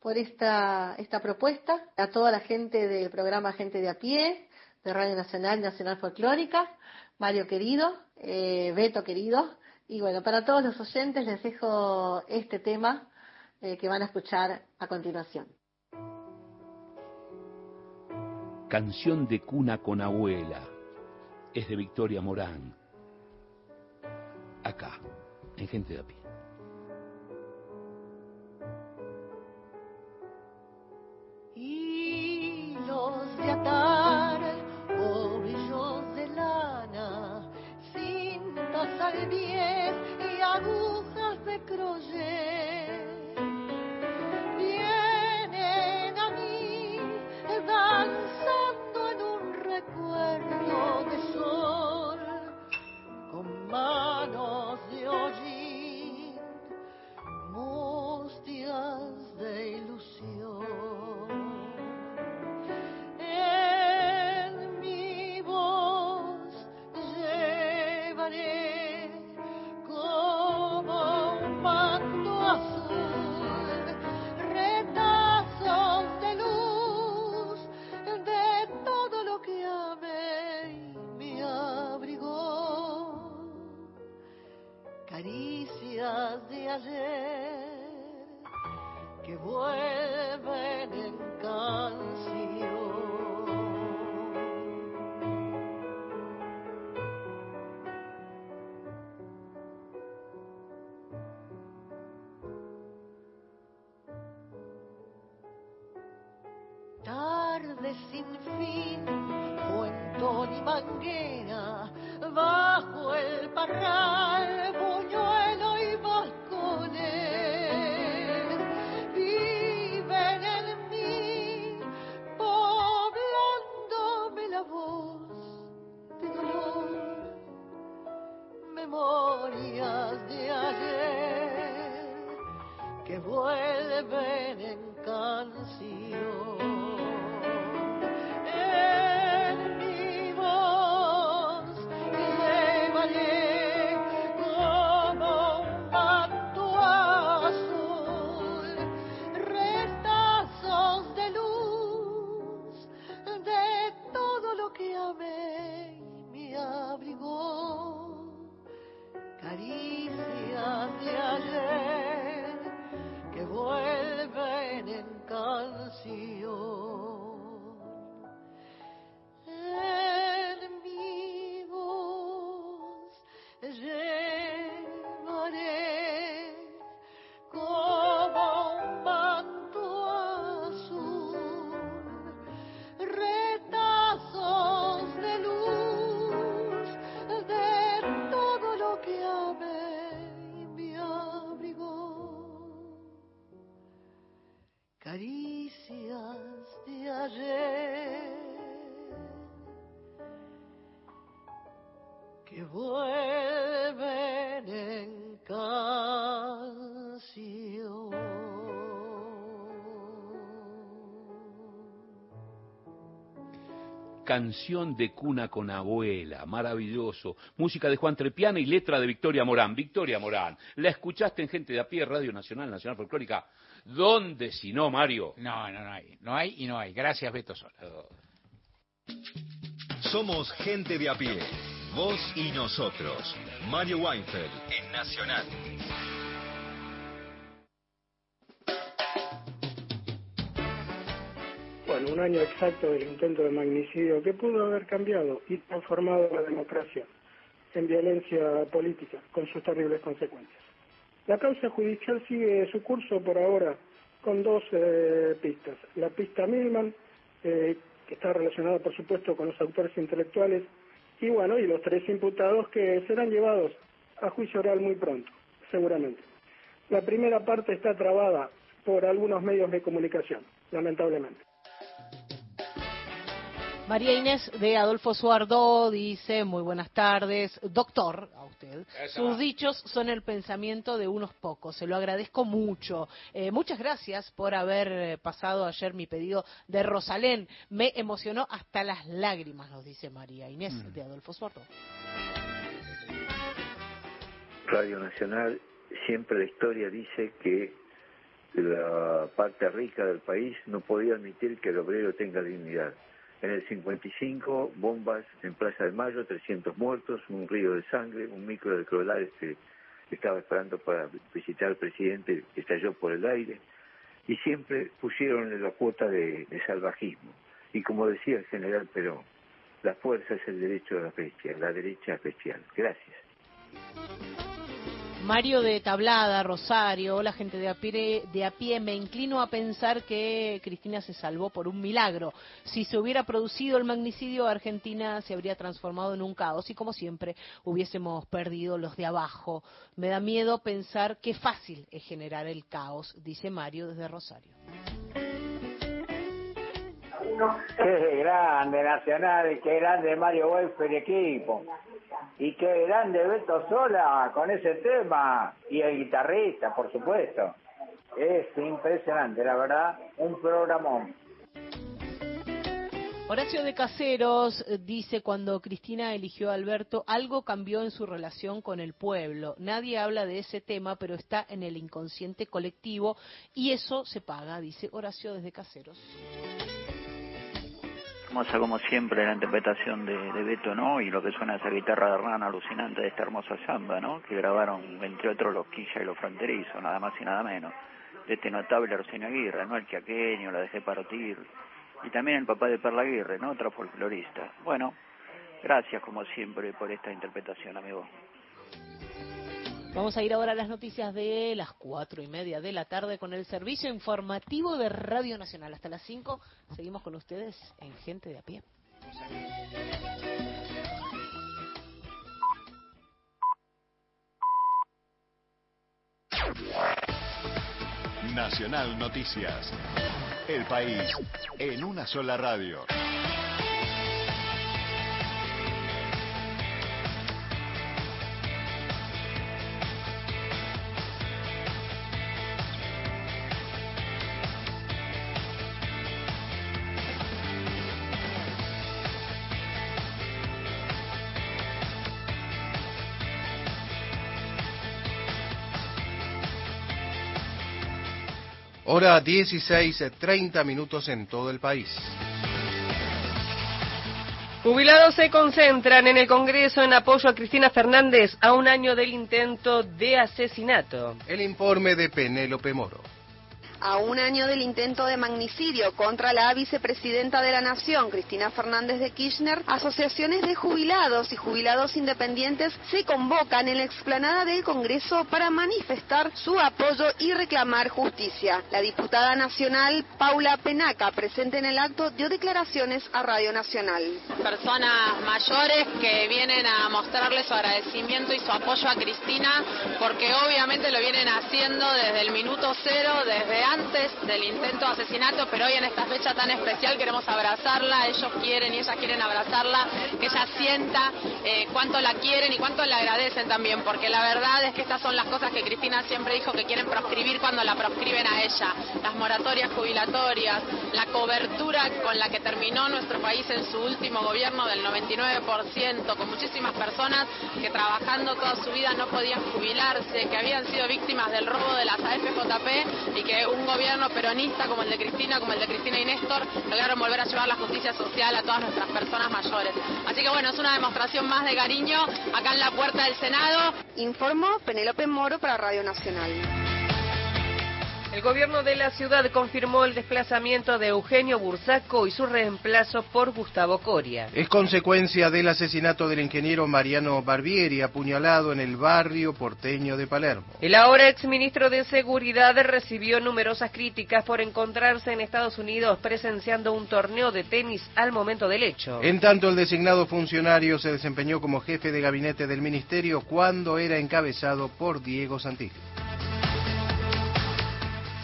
por esta, esta propuesta, a toda la gente del programa Gente de a pie, de Radio Nacional Nacional Folclórica, Mario querido, eh, Beto querido, y bueno, para todos los oyentes les dejo este tema eh, que van a escuchar a continuación. Canción de cuna con abuela. Es de Victoria Morán. Acá, en Gente de a pie. Hilos de atar, ovillos de lana, cintas al diez y agujas de crochet. Fin, y manguera, bajo el parral, Canción de cuna con abuela, maravilloso. Música de Juan Trepiana y letra de Victoria Morán. Victoria Morán, la escuchaste en Gente de a pie, Radio Nacional, Nacional Folclórica. ¿Dónde si no, Mario? No, no, no hay. No hay y no hay. Gracias, Beto Sola. Somos gente de a pie. Vos y nosotros. Mario Weinfeld en Nacional. Un año exacto del intento de magnicidio que pudo haber cambiado y transformado la democracia en violencia política con sus terribles consecuencias. La causa judicial sigue su curso por ahora con dos eh, pistas. La pista Milman, eh, que está relacionada por supuesto con los autores intelectuales, y bueno, y los tres imputados que serán llevados a juicio oral muy pronto, seguramente. La primera parte está trabada por algunos medios de comunicación, lamentablemente. María Inés de Adolfo Suardo dice, muy buenas tardes, doctor, a usted. Sus dichos son el pensamiento de unos pocos, se lo agradezco mucho. Eh, muchas gracias por haber eh, pasado ayer mi pedido de Rosalén. Me emocionó hasta las lágrimas, nos dice María Inés Mm. de Adolfo Suardo. Radio Nacional, siempre la historia dice que la parte rica del país no podía admitir que el obrero tenga dignidad. En el 55, bombas en Plaza de Mayo, 300 muertos, un río de sangre, un micro de Crolares que estaba esperando para visitar al presidente que estalló por el aire, y siempre pusieron la cuota de, de salvajismo. Y como decía el general Perón, la fuerza es el derecho de la bestia, la derecha es bestial. Gracias. Mario de Tablada, Rosario, la gente de a, pie, de a pie, me inclino a pensar que Cristina se salvó por un milagro. Si se hubiera producido el magnicidio, Argentina se habría transformado en un caos y como siempre hubiésemos perdido los de abajo. Me da miedo pensar qué fácil es generar el caos, dice Mario desde Rosario. Qué grande Nacional, qué grande Mario Welfer y equipo. Y qué grande Beto Sola con ese tema. Y el guitarrista, por supuesto. Es impresionante, la verdad, un programón. Horacio de Caseros eh, dice cuando Cristina eligió a Alberto, algo cambió en su relación con el pueblo. Nadie habla de ese tema, pero está en el inconsciente colectivo y eso se paga, dice Horacio desde Caseros. Hermosa como siempre la interpretación de, Beto, ¿no? Y lo que suena esa guitarra de Hernán alucinante de esta hermosa samba, ¿no? Que grabaron, entre otros, los Quilla y los Fronterizos, nada más y nada menos. De este notable Arsenio Aguirre, ¿no? El Chaqueño, la dejé partir. Y también el papá de Perla Aguirre, ¿no? Otra folclorista. Bueno, gracias como siempre por esta interpretación, amigo. Vamos a ir ahora a las noticias de las cuatro y media de la tarde con el servicio informativo de Radio Nacional. Hasta las cinco seguimos con ustedes en Gente de a pie. Nacional Noticias. El país en una sola radio. Hora 16, 30 minutos en todo el país. Jubilados se concentran en el Congreso en apoyo a Cristina Fernández a un año del intento de asesinato. El informe de Penélope Moro. A un año del intento de magnicidio contra la vicepresidenta de la Nación, Cristina Fernández de Kirchner, asociaciones de jubilados y jubilados independientes se convocan en la explanada del Congreso para manifestar su apoyo y reclamar justicia. La diputada nacional Paula Penaca presente en el acto dio declaraciones a Radio Nacional. personas mayores que vienen a mostrarle su agradecimiento y su apoyo a Cristina, porque obviamente lo vienen haciendo desde el minuto cero, desde antes del intento de asesinato, pero hoy en esta fecha tan especial queremos abrazarla, ellos quieren y ellas quieren abrazarla, que ella sienta eh, cuánto la quieren y cuánto le agradecen también, porque la verdad es que estas son las cosas que Cristina siempre dijo que quieren proscribir cuando la proscriben a ella, las moratorias jubilatorias, la cobertura con la que terminó nuestro país en su último gobierno del 99%, con muchísimas personas que trabajando toda su vida no podían jubilarse, que habían sido víctimas del robo de las AFJP y que un gobierno peronista como el de Cristina, como el de Cristina y Néstor, lograron volver a llevar la justicia social a todas nuestras personas mayores. Así que bueno, es una demostración más de cariño acá en la puerta del Senado. Informó Penélope Moro para Radio Nacional. El gobierno de la ciudad confirmó el desplazamiento de Eugenio Bursaco y su reemplazo por Gustavo Coria. Es consecuencia del asesinato del ingeniero Mariano Barbieri, apuñalado en el barrio porteño de Palermo. El ahora exministro de Seguridad recibió numerosas críticas por encontrarse en Estados Unidos presenciando un torneo de tenis al momento del hecho. En tanto, el designado funcionario se desempeñó como jefe de gabinete del ministerio cuando era encabezado por Diego Santilli.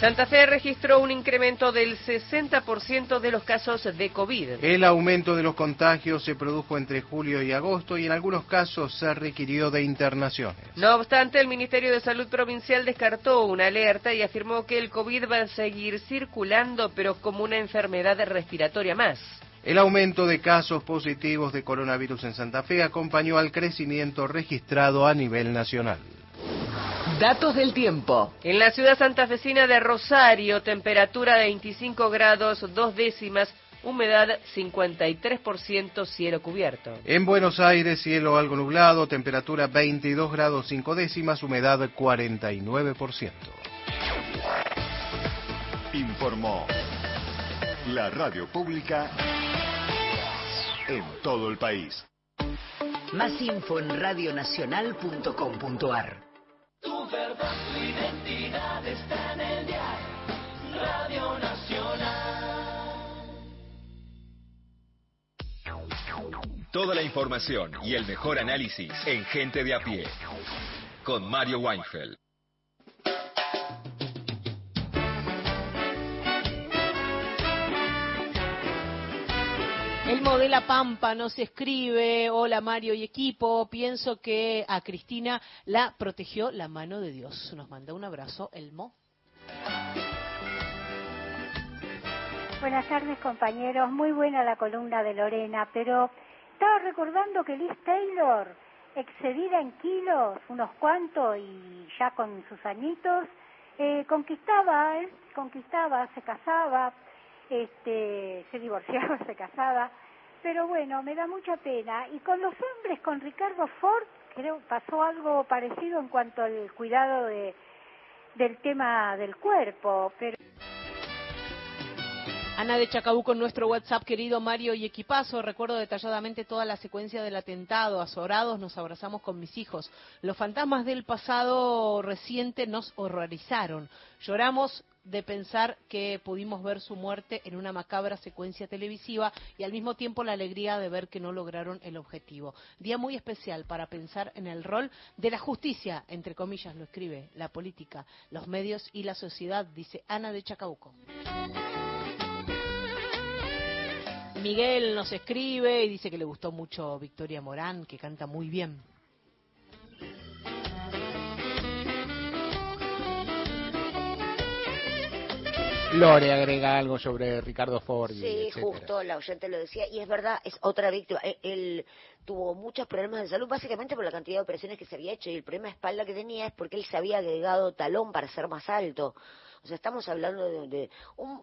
Santa Fe registró un incremento del 60% de los casos de COVID. El aumento de los contagios se produjo entre julio y agosto y en algunos casos se requirió de internaciones. No obstante, el Ministerio de Salud Provincial descartó una alerta y afirmó que el COVID va a seguir circulando, pero como una enfermedad respiratoria más. El aumento de casos positivos de coronavirus en Santa Fe acompañó al crecimiento registrado a nivel nacional. Datos del tiempo. En la ciudad santafesina de Rosario, temperatura de 25 grados, dos décimas, humedad 53%, cielo cubierto. En Buenos Aires, cielo algo nublado, temperatura 22 grados 5 décimas, humedad 49%. Informó la radio pública en todo el país. Más info en radionacional.com.ar. Tu verdad, tu identidad está en el diario Radio Nacional. Toda la información y el mejor análisis en Gente de a pie. Con Mario Weinfeld. El modela Pampa no se escribe, hola Mario y equipo, pienso que a Cristina la protegió la mano de Dios. Nos manda un abrazo, Elmo. Buenas tardes compañeros, muy buena la columna de Lorena, pero estaba recordando que Liz Taylor, excedida en kilos, unos cuantos y ya con sus añitos, eh, conquistaba, ¿eh? conquistaba, se casaba, este, se divorciaba, se casaba, pero bueno, me da mucha pena. Y con los hombres, con Ricardo Ford, creo pasó algo parecido en cuanto al cuidado de, del tema del cuerpo, pero Ana de Chacabuco nuestro WhatsApp, querido Mario y equipazo. Recuerdo detalladamente toda la secuencia del atentado. Azorados nos abrazamos con mis hijos. Los fantasmas del pasado reciente nos horrorizaron. Lloramos de pensar que pudimos ver su muerte en una macabra secuencia televisiva y al mismo tiempo la alegría de ver que no lograron el objetivo. Día muy especial para pensar en el rol de la justicia, entre comillas lo escribe, la política, los medios y la sociedad, dice Ana de Chacabuco. Miguel nos escribe y dice que le gustó mucho Victoria Morán, que canta muy bien. Lore agrega algo sobre Ricardo Ford. Sí, etcétera. justo, la oyente lo decía, y es verdad, es otra víctima. Él, él tuvo muchos problemas de salud, básicamente por la cantidad de operaciones que se había hecho, y el problema de espalda que tenía es porque él se había agregado talón para ser más alto. O sea, estamos hablando de, de un...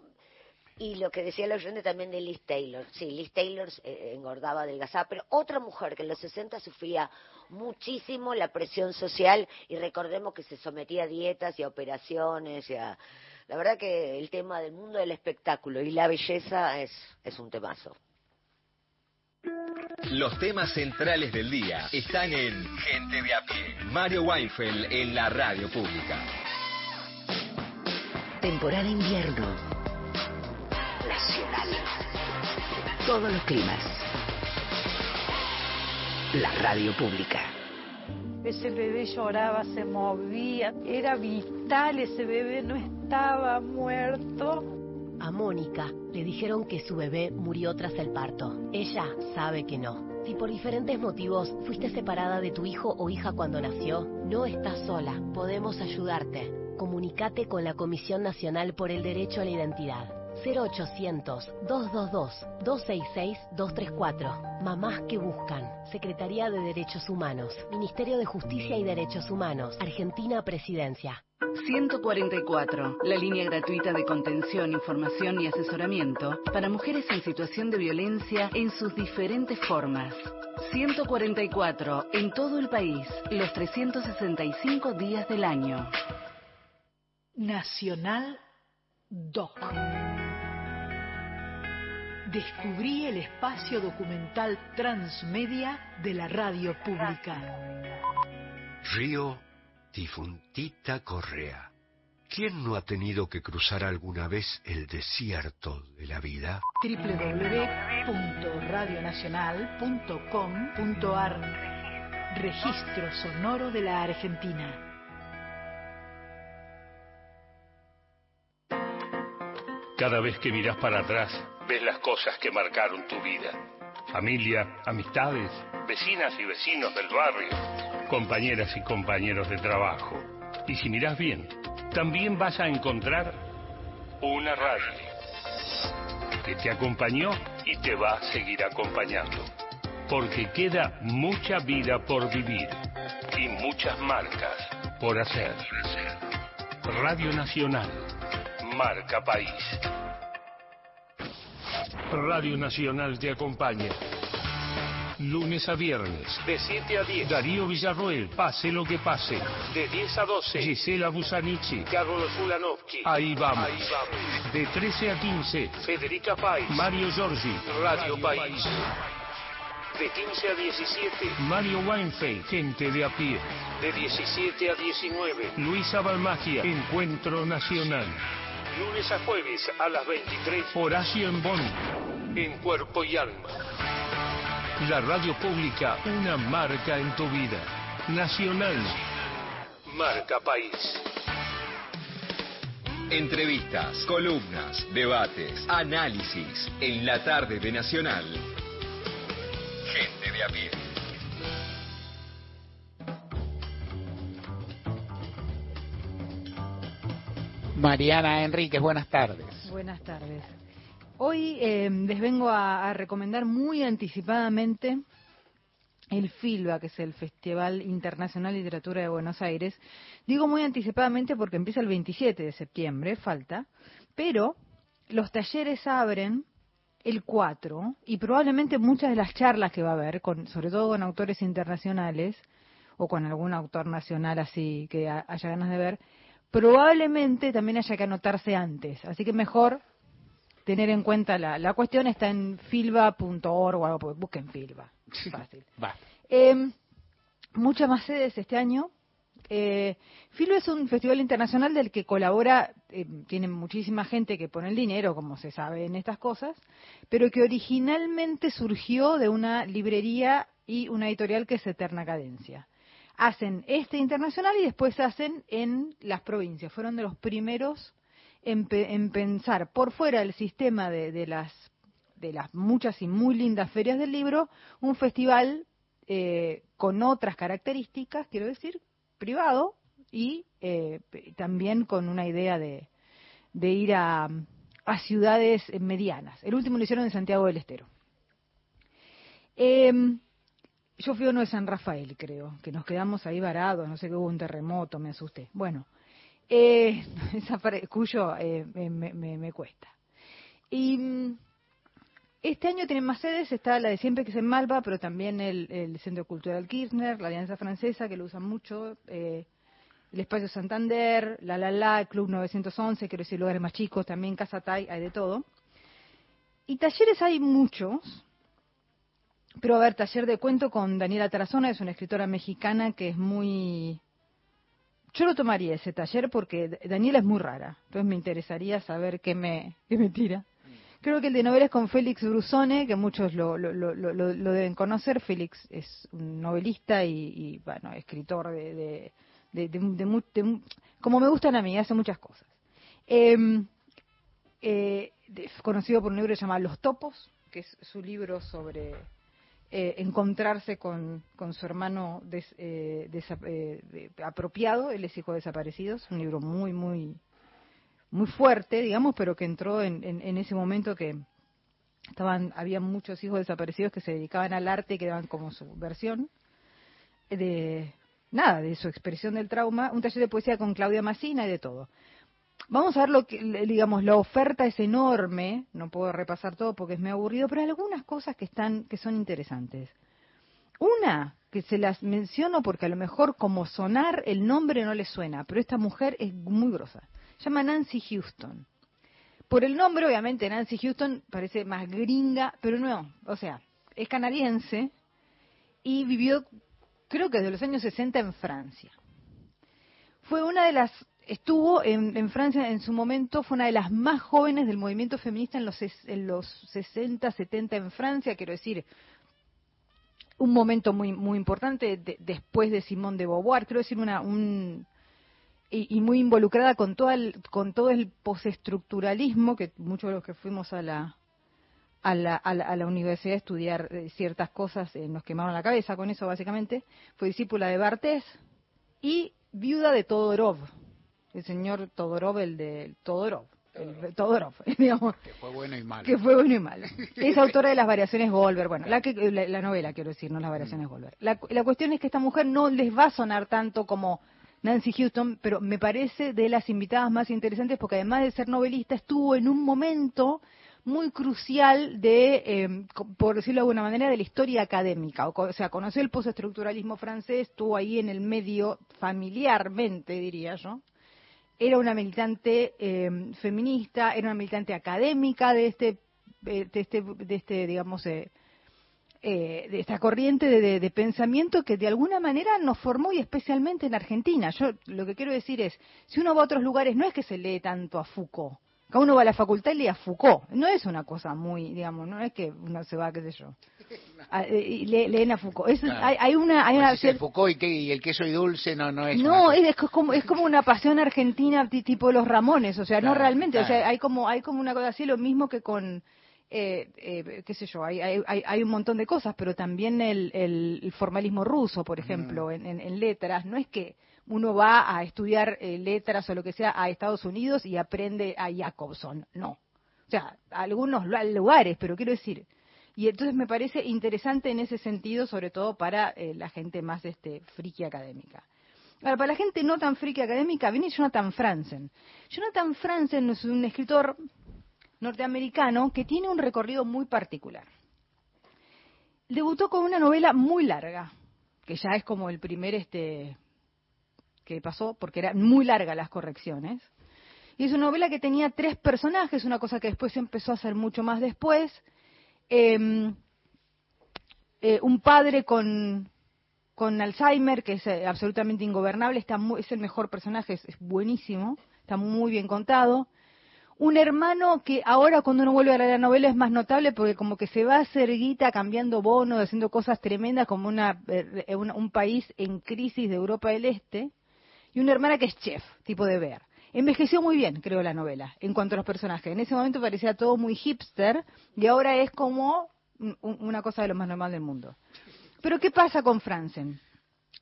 Y lo que decía la oyente también de Liz Taylor. Sí, Liz Taylor eh, engordaba, adelgazaba, pero otra mujer que en los 60 sufría muchísimo la presión social, y recordemos que se sometía a dietas y a operaciones y a... La verdad que el tema del mundo del espectáculo y la belleza es, es un temazo. Los temas centrales del día están en Gente de a pie. Mario Weinfeld en la radio pública. Temporada invierno. Nacional. Todos los climas. La radio pública. Ese bebé lloraba, se movía, era vital, ese bebé no estaba muerto. A Mónica le dijeron que su bebé murió tras el parto. Ella sabe que no. Si por diferentes motivos fuiste separada de tu hijo o hija cuando nació, no estás sola. Podemos ayudarte. Comunicate con la Comisión Nacional por el Derecho a la Identidad. 0800-222-266-234. Mamás que buscan. Secretaría de Derechos Humanos. Ministerio de Justicia y Derechos Humanos. Argentina Presidencia. 144, la línea gratuita de contención, información y asesoramiento para mujeres en situación de violencia en sus diferentes formas. 144, en todo el país, los 365 días del año. Nacional Doc. Descubrí el espacio documental transmedia de la radio pública. Río Difuntita Correa. ¿Quién no ha tenido que cruzar alguna vez el desierto de la vida? www.radionacional.com.ar Registro Sonoro de la Argentina. Cada vez que miras para atrás, ves las cosas que marcaron tu vida. Familia, amistades, vecinas y vecinos del barrio, compañeras y compañeros de trabajo. Y si miras bien, también vas a encontrar una radio que te acompañó y te va a seguir acompañando. Porque queda mucha vida por vivir y muchas marcas por hacer. Radio Nacional, marca país. Radio Nacional te acompaña. Lunes a viernes, de 7 a 10. Darío Villarroel, pase lo que pase. De 10 a 12. Gisela Busanichi. Carlos Ulanovsky. Ahí vamos. Ahí vamos. De 13 a 15. Federica País. Mario Giorgi. Radio, País. De 15 a 17. Mario Weinfeld. Gente de a pie. De 17 a 19. Luisa Balmagia. Encuentro Nacional. Lunes a jueves a las 23. Horacio en Bonn. En cuerpo y alma. La radio pública, una marca en tu vida. Nacional. Marca País. Entrevistas, columnas, debates, análisis en la tarde de Nacional. Gente de a pie. Mariana Enríquez, buenas tardes. Buenas tardes. Hoy eh, les vengo a, recomendar muy anticipadamente el FILBA, que es el Festival Internacional de Literatura de Buenos Aires. Digo muy anticipadamente porque empieza el 27 de septiembre, falta, pero los talleres abren el 4 y probablemente muchas de las charlas que va a haber, con, sobre todo con autores internacionales o con algún autor nacional así que ha- haya ganas de ver, probablemente también haya que anotarse antes. Así que mejor tener en cuenta la, la cuestión está en filba.org o algo, busquen Filba. Fácil. Va. Eh, muchas más sedes este año. Eh, Filba es un festival internacional del que colabora, eh, tiene muchísima gente que pone el dinero, como se sabe en estas cosas, pero que originalmente surgió de una librería y una editorial que es Eterna Cadencia. Hacen este internacional y después hacen en las provincias. Fueron de los primeros en, en pensar por fuera del sistema de, de las de las muchas y muy lindas ferias del libro, un festival eh, con otras características, quiero decir, privado y eh, también con una idea de, ir a, a ciudades eh, medianas. El último lo hicieron en Santiago del Estero. Em, yo fui uno de San Rafael, creo, que nos quedamos ahí varados, no sé qué hubo un terremoto, me asusté. Bueno, eh, esa cuyo eh, me, me- me- me cuesta. Y mm, este año tienen más sedes, está la de siempre que es en Malva, pero también el, el Centro Cultural Kirchner, la Alianza Francesa, que lo usan mucho, eh, el Espacio Santander, La La La, el Club 911, quiero decir lugares más chicos, también Casa Tai, hay de todo. Y talleres hay muchos, pero a ver, taller de cuento con Daniela Tarazona, es una escritora mexicana que es muy... Yo lo tomaría ese taller porque Daniela es muy rara, entonces me interesaría saber qué me, qué me tira. Creo que el de novela es con Félix Brusone, que muchos lo, lo, lo, deben conocer. Félix es un novelista y, y, bueno, escritor de, de, de, de- de como me gustan a mí, hace muchas cosas. Eh, eh, conocido por un libro que se llama Los Topos, que es su libro sobre eh, encontrarse con, con su hermano des- eh, eh, apropiado, él es hijo de desaparecidos, un libro muy, muy, muy fuerte, digamos, pero que entró en, en, en ese momento que estaban, había muchos hijos desaparecidos que se dedicaban al arte y que daban como su versión de nada, de su expresión del trauma, un taller de poesía con Claudia Massina y de todo. Vamos a ver lo que, digamos, la oferta es enorme, no puedo repasar todo porque es muy aburrido, pero algunas cosas que están, que son interesantes. Una, que se las menciono porque a lo mejor como sonar el nombre no le suena, pero esta mujer es muy grosa. Se llama Nancy Houston. Por el nombre, obviamente, Nancy Houston parece más gringa, pero no, o sea, es canadiense y vivió, creo que desde los años 60 en Francia. Fue una de las, estuvo en, en Francia en su momento, fue una de las más jóvenes del movimiento feminista en los, en los 60, 70 en Francia, quiero decir, un momento muy muy importante de- después de Simone de Beauvoir, quiero decir una un y, muy involucrada con todo el con todo el postestructuralismo que muchos de los que fuimos a la a la, a la, a la universidad a estudiar eh, ciertas cosas eh, nos quemaron la cabeza con eso básicamente. Fue discípula de Bartés y viuda de Todorov el señor Todorov el de Todorov el, Todorov digamos Que fue bueno y malo. que fue bueno y malo. Es autora de las variaciones Goldberg, bueno, la, que, la, la novela quiero decir, no las variaciones Goldberg. La, la cuestión es que esta mujer no les va a sonar tanto como Nancy Houston, pero me parece de las invitadas más interesantes porque además de ser novelista estuvo en un momento muy crucial de, eh, co- por decirlo de alguna manera, de la historia académica. O sea, conoció el postestructuralismo francés, estuvo ahí en el medio familiarmente, diría yo era una militante eh, feminista, era una militante académica de este, de este, de este digamos, eh, eh, de esta corriente de, de- de pensamiento que de alguna manera nos formó y especialmente en Argentina. Yo lo que quiero decir es, si uno va a otros lugares, no es que se lee tanto a Foucault. Cada uno va a la facultad y lee a Foucault. No es una cosa muy, digamos, no es que uno se va, qué sé yo. a- eh, y lee- leen a Foucault. Es- Claro. hay, hay una, hay una el Foucault y, que- y el queso y dulce no, no es no, es, es como, es como una pasión argentina ti- tipo los Ramones, o sea, no Claro, realmente, o sea, hay como, hay como una cosa así, lo mismo que con, eh, eh, qué sé yo, hay, hay, hay- un montón de cosas, pero también el, el- el formalismo ruso, por ejemplo, en, en- en letras, no es que uno va a estudiar eh, letras o lo que sea a Estados Unidos y aprende a Jacobson, no. O sea, a algunos lu- lugares, pero quiero decir, y entonces me parece interesante en ese sentido, sobre todo para eh, la gente más este friki académica. Ahora, para la gente no tan friki académica, viene Jonathan Franzen. Jonathan Franzen es un escritor norteamericano que tiene un recorrido muy particular. Debutó con una novela muy larga, que ya es como el primer este que pasó, porque eran muy largas las correcciones. Y es una novela que tenía tres personajes, una cosa que después se empezó a hacer mucho más después. Eh, eh, un padre con, Alzheimer, que es eh, absolutamente ingobernable, está muy- es el mejor personaje, es, buenísimo, está muy bien contado. Un hermano que ahora cuando uno vuelve a la novela es más notable porque como que se va a hacer cambiando bonos, haciendo cosas tremendas como una, eh, una- un país en crisis de Europa del Este. Y una hermana que es chef, tipo de ver. Envejeció muy bien, creo, la novela, en cuanto a los personajes. En ese momento parecía todo muy hipster y ahora es como un- un- una cosa de lo más normal del mundo. Pero ¿qué pasa con Franzen?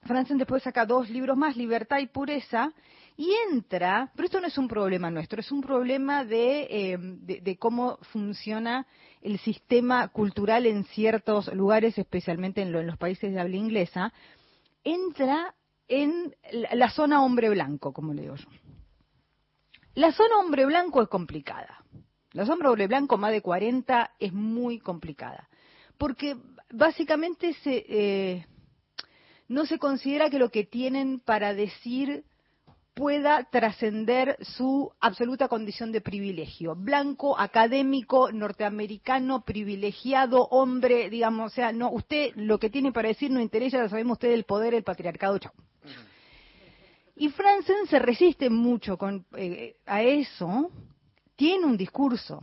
Franzen después saca dos libros más, Libertad y Pureza, y entra, pero esto no es un problema nuestro, es un problema de, eh, de cómo funciona el sistema cultural en ciertos lugares, especialmente en, lo- en los países de habla inglesa, entra en la, zona hombre blanco, como le digo yo. La zona hombre blanco es complicada. La zona hombre blanco más de 40 es muy complicada. Porque básicamente se, eh, no se considera que lo que tienen para decir pueda trascender su absoluta condición de privilegio. Blanco, académico, norteamericano, privilegiado, hombre, digamos, o sea, no, usted lo que tiene para decir no interesa, ya sabemos usted el poder, el patriarcado, chao. Y Franzen se resiste mucho con, eh, a eso, tiene un discurso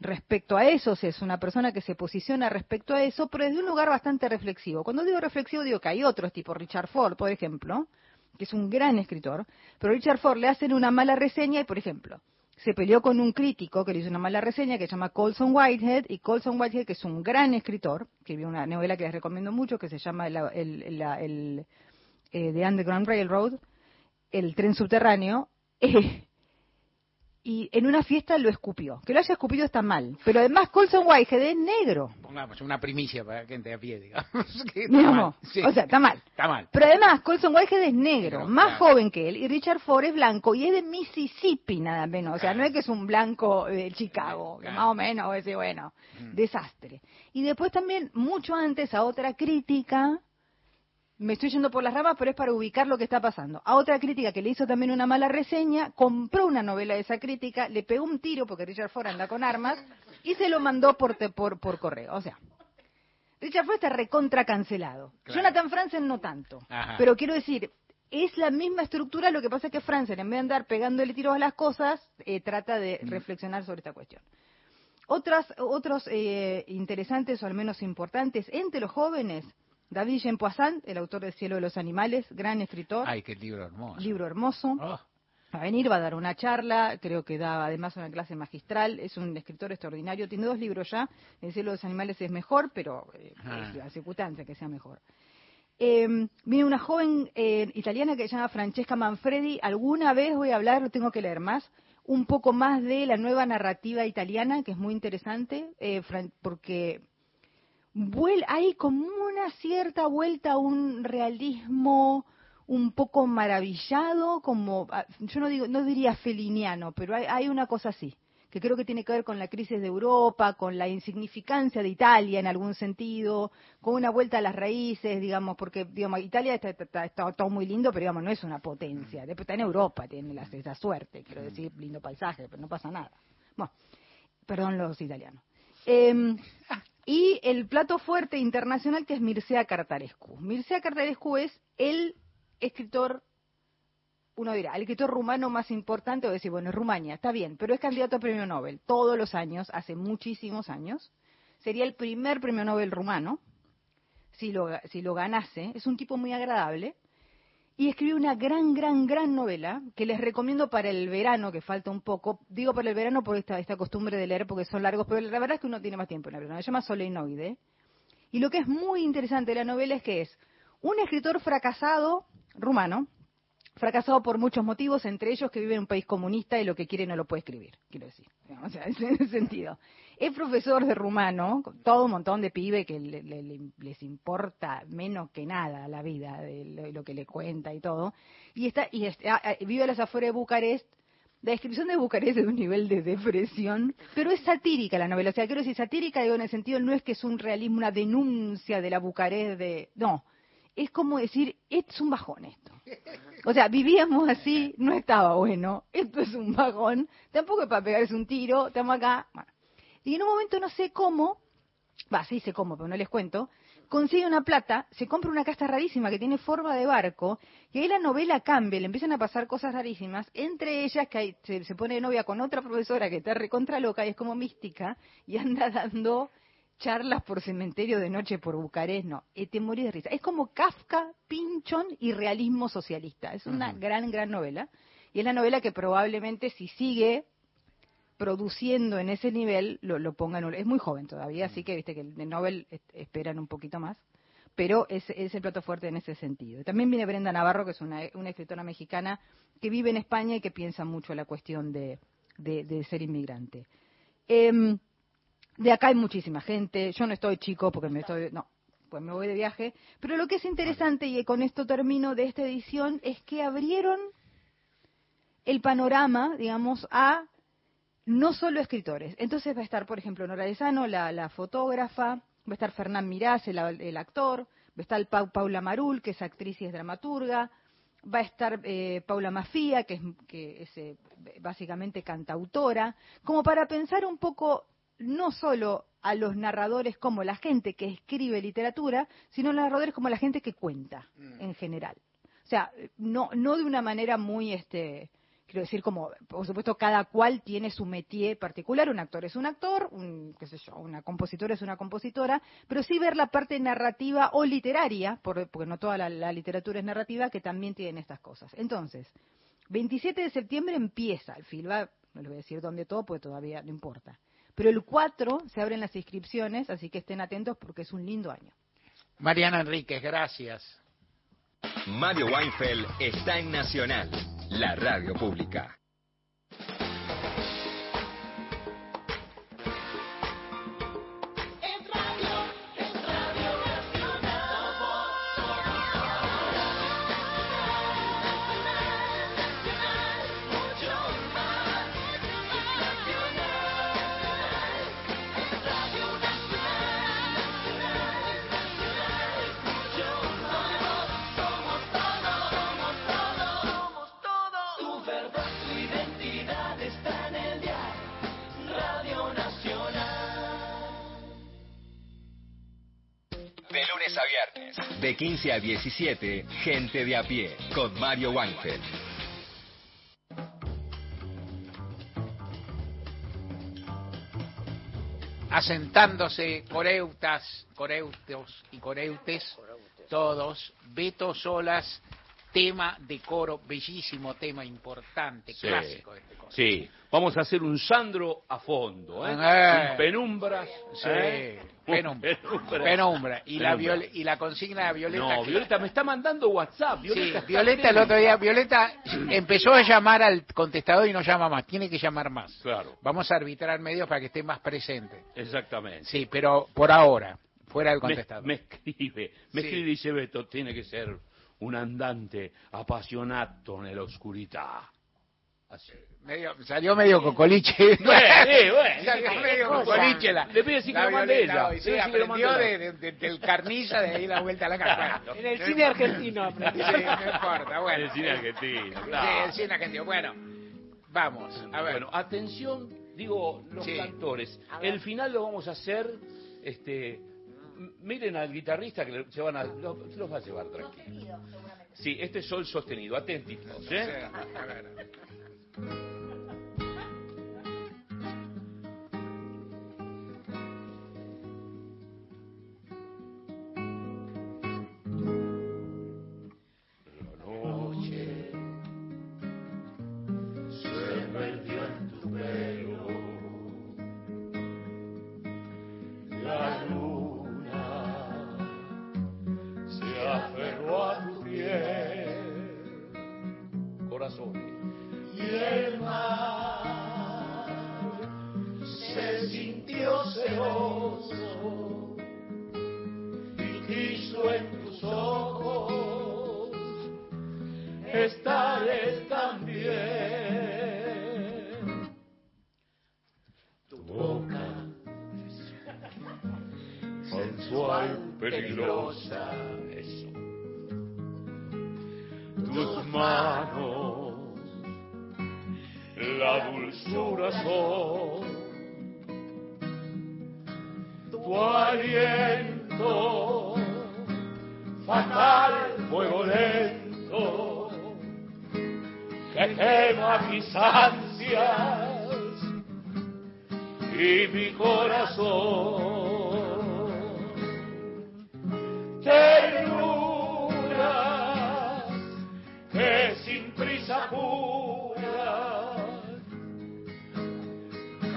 respecto a eso, es una persona que se posiciona respecto a eso, pero desde un lugar bastante reflexivo. Cuando digo reflexivo, digo que hay otros, tipo Richard Ford, por ejemplo, que es un gran escritor, pero Richard Ford le hacen una mala reseña y, por ejemplo, se peleó con un crítico que le hizo una mala reseña que se llama Colson Whitehead, y Colson Whitehead, que es un gran escritor, que escribió una novela que les recomiendo mucho, que se llama el, el, la- el, eh, The Underground Railroad, el tren subterráneo, eh, y en una fiesta lo escupió. Que lo haya escupido está mal, pero además Colson Whitehead es negro. Pongamos una primicia para gente a pie, digamos. que está Digamos, mal. Sí. O sea, está mal. Está mal. Pero además, Colson Whitehead es negro, más claro. joven que él, y Richard Ford es blanco, y es de Mississippi nada menos. O sea, no es que es un blanco de Chicago, que más o menos, decir, bueno, Mm. desastre. Y después también, mucho antes, a otra crítica, me estoy yendo por las ramas, pero es para ubicar lo que está pasando. A otra crítica que le hizo también una mala reseña, compró una novela de esa crítica, le pegó un tiro, porque Richard Ford anda con armas, y se lo mandó por, te- por, por correo. O sea, Richard Ford está recontra cancelado. Claro. Jonathan Franzen no tanto. Ajá. Pero quiero decir, es la misma estructura, lo que pasa es que Franzen, en vez de andar pegándole tiros a las cosas, eh, trata de reflexionar sobre esta cuestión. Otras, otros eh, interesantes o al menos importantes entre los jóvenes, David Jean Poisson, el autor de Cielo de los Animales, gran escritor, Ay, qué libro hermoso. libro hermoso. Oh. Va a venir, va a dar una charla, creo que da además una clase magistral, es un escritor extraordinario, tiene dos libros ya, El cielo de los animales es mejor, pero eh, Ah. es la circunstancia que sea mejor. Eh, viene una joven eh, italiana que se llama Francesca Manfredi, alguna vez voy a hablar, lo tengo que leer más, un poco más de la nueva narrativa italiana, que es muy interesante, eh, porque hay como una cierta vuelta a un realismo un poco maravillado, como ah, yo no digo, no diría feliniano, pero hay, hay una cosa así, que creo que tiene que ver con la crisis de Europa, con la insignificancia de Italia en algún sentido, con una vuelta a las raíces, digamos, porque digamos Italia está, está- todo muy lindo, pero digamos no es una potencia, después está en Europa, tiene la, esa suerte, quiero decir, lindo paisaje, pero no pasa nada. Bueno, perdón los italianos. Eh, y el plato fuerte internacional que es Mircea Cartarescu. Mircea Cartarescu es el escritor, uno dirá, el escritor rumano más importante, o decir, bueno, es Rumania, está bien, pero es candidato a premio Nobel todos los años, hace muchísimos años. Sería el primer premio Nobel rumano, si lo, si lo ganase. Es un tipo muy agradable. Y escribió una gran, gran, gran novela que les recomiendo para el verano, que falta un poco. Digo para el verano por esta, costumbre de leer porque son largos, pero la verdad es que uno tiene más tiempo en el verano. Se llama Solenoide. Y lo que es muy interesante de la novela es que es un escritor fracasado rumano, fracasado por muchos motivos, entre ellos que vive en un país comunista y lo que quiere no lo puede escribir, quiero decir. O sea, en ese sentido. Es profesor de rumano, todo un montón de pibe que le- le- le- les importa menos que nada la vida, de lo, que le cuenta y todo. Y está y ah, ah, vive a las afueras de Bucarest. La descripción de Bucarest es de un nivel de depresión, pero es satírica la novela. O sea, quiero decir, satírica digo en el sentido no es que es un realismo, una denuncia de la Bucarest de... No, es como decir, es un bajón esto. O sea, vivíamos así, no estaba bueno, esto es un bajón, tampoco es para pegarse un tiro, estamos acá. Bueno. Y en un momento no sé cómo, va, sí sé cómo, pero no les cuento, consigue una plata, se compra una casa rarísima que tiene forma de barco, y ahí la novela cambia, le empiezan a pasar cosas rarísimas, entre ellas que hay- se, se pone de novia con otra profesora que está recontra loca y es como mística, y anda dando charlas por cementerio de noche por Bucarest, no, eh, te morís de risa. Es como Kafka, Pinchon y realismo socialista. Es una gran, gran novela. Y es la novela que probablemente si sigue produciendo en ese nivel, lo, lo pongan. Es muy joven todavía, así que viste que el Nobel es- esperan un poquito más. Pero es, es el plato fuerte en ese sentido. También viene Brenda Navarro, que es una, una escritora mexicana que vive en España y que piensa mucho la cuestión de, de- de ser inmigrante. Em, de acá hay muchísima gente. Yo no estoy chico porque me estoy. No, pues me voy de viaje. Pero lo que es interesante, y con esto termino de esta edición, es que abrieron el panorama, digamos, a no solo escritores. Entonces va a estar, por ejemplo, Nora Lezano, la, la fotógrafa, va a estar Fernán Mirás, el, el actor, va a estar Pau- Paula Marul, que es actriz y es dramaturga, va a estar eh, Paula Mafía, que es, que es eh, básicamente cantautora, como para pensar un poco no solo a los narradores como la gente que escribe literatura, sino a los narradores como la gente que cuenta en general. O sea, no, no de una manera muy, este, quiero decir, como, por supuesto, cada cual tiene su métier particular, un actor es un actor, un, qué sé yo, una compositora es una compositora, pero sí ver la parte narrativa o literaria, por- porque no toda la, la literatura es narrativa, que también tienen estas cosas. Entonces, 27 de septiembre empieza el FILBA, no les voy a decir dónde todo, porque todavía no importa. Pero el 4 se abren las inscripciones, así que estén atentos porque es un lindo año. Mariana Enríquez, gracias. Mario Weinfeld está en Nacional, la radio pública. 15 a 17, Gente de a pie, con Mario Weinfeld. asentándose coreutas, coreutos y coreutes, todos, Beto Solas, tema de coro, bellísimo tema importante, Sí. clásico este coro. Sí, vamos a hacer un Sandro a fondo, ¿eh? Eh. Un penumbras. Sí, ¿eh? Penumbra, penumbras. penumbra. Y, la Penumbra. viol- y la consigna de Violeta. No, que- Violeta me está mandando WhatsApp. Violeta, el otro día, Violeta empezó a llamar al contestador y no llama más, tiene que llamar más. Claro, Vamos a arbitrar medios para que esté más presente. exactamente. Sí, pero por ahora, fuera del me, contestador. me escribe, me Sí. escribe y dice Beto, tiene que ser un andante apasionato nella oscurità. Así. Medio- salió medio cocoliche. Bueno, sí, bueno. Salió ¿Qué medio cocoliche la. Le a decir que la lo mande ella. Sí, aprendió de, de- de- del carniza de ahí la vuelta a la casa. En el cine argentino aprendí. Sí, no importa, bueno. El cine argentino, Sí, claro. el cine argentino. Bueno, vamos, a ver. Bueno, atención, digo, los Sí. cantores. El final lo vamos a hacer, este, miren al guitarrista que le- se van a, lo- se los va a llevar tranquilo. Sí, este es sol sostenido, atentitos, ¿eh?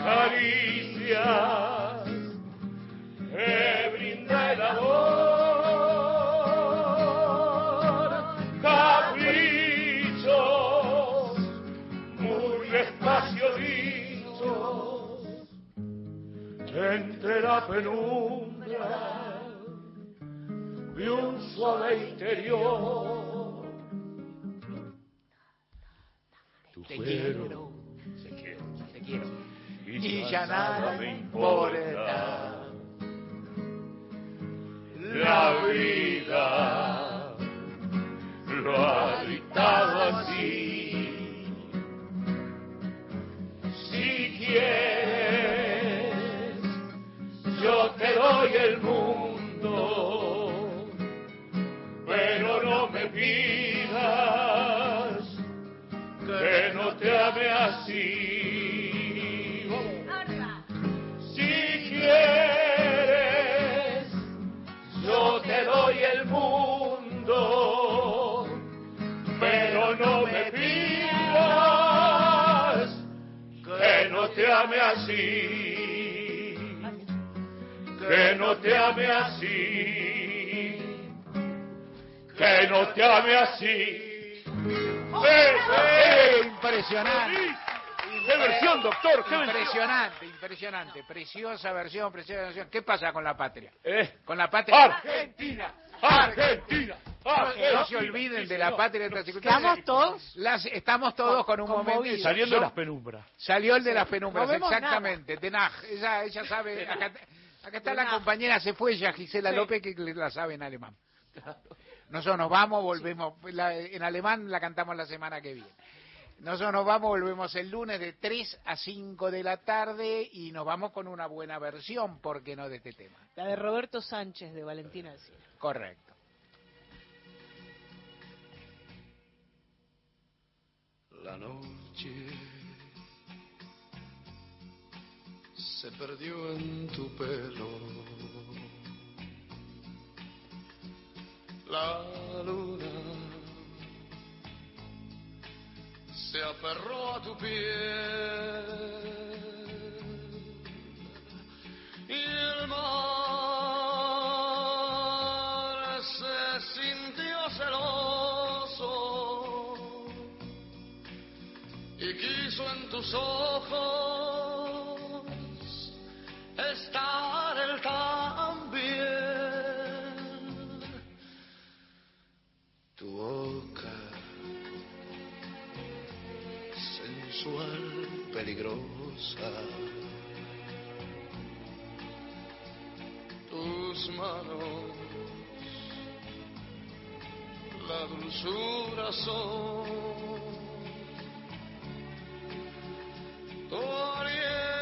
Caricias que brinda el amor, caprichos muy despacio dichos entre la penumbra de un suave interior. Quiero, se quiere, te quiero. y ya nada me importa. La vida lo te ame así, que no te ame así, que no te ame así. Impresionante. ¡Qué versión, doctor! ¡Qué versión! impresionante, impresionante. Preciosa versión, preciosa versión. ¿Qué pasa con la patria? ¿Eh? Con la patria. Argentina, Argentina, No, no se olviden de la patria de las circunstancias. ¿Estamos todos? Las- estamos todos con un momento. Saliendo de las penumbras. Salió el de las penumbras, exactamente. Tenaj. Ella, ella sabe. Acá, acá está la compañera, se fue ya, Gisela Sí. López, que la sabe en alemán. Nosotros nos vamos, volvemos. La- en alemán la cantamos la semana que viene. Nosotros nos vamos, volvemos el lunes de 3 a 5 de la tarde y nos vamos con una buena versión, ¿por qué no, de este tema? La de Roberto Sánchez de Valentina Alcina. Correcto. La noche se perdió en tu pelo. La luna se aferró a tu piel. Y el mar quiso en tus ojos estar él también. Tu boca sensual, peligrosa. Tus manos, la dulzura son Oh, yeah.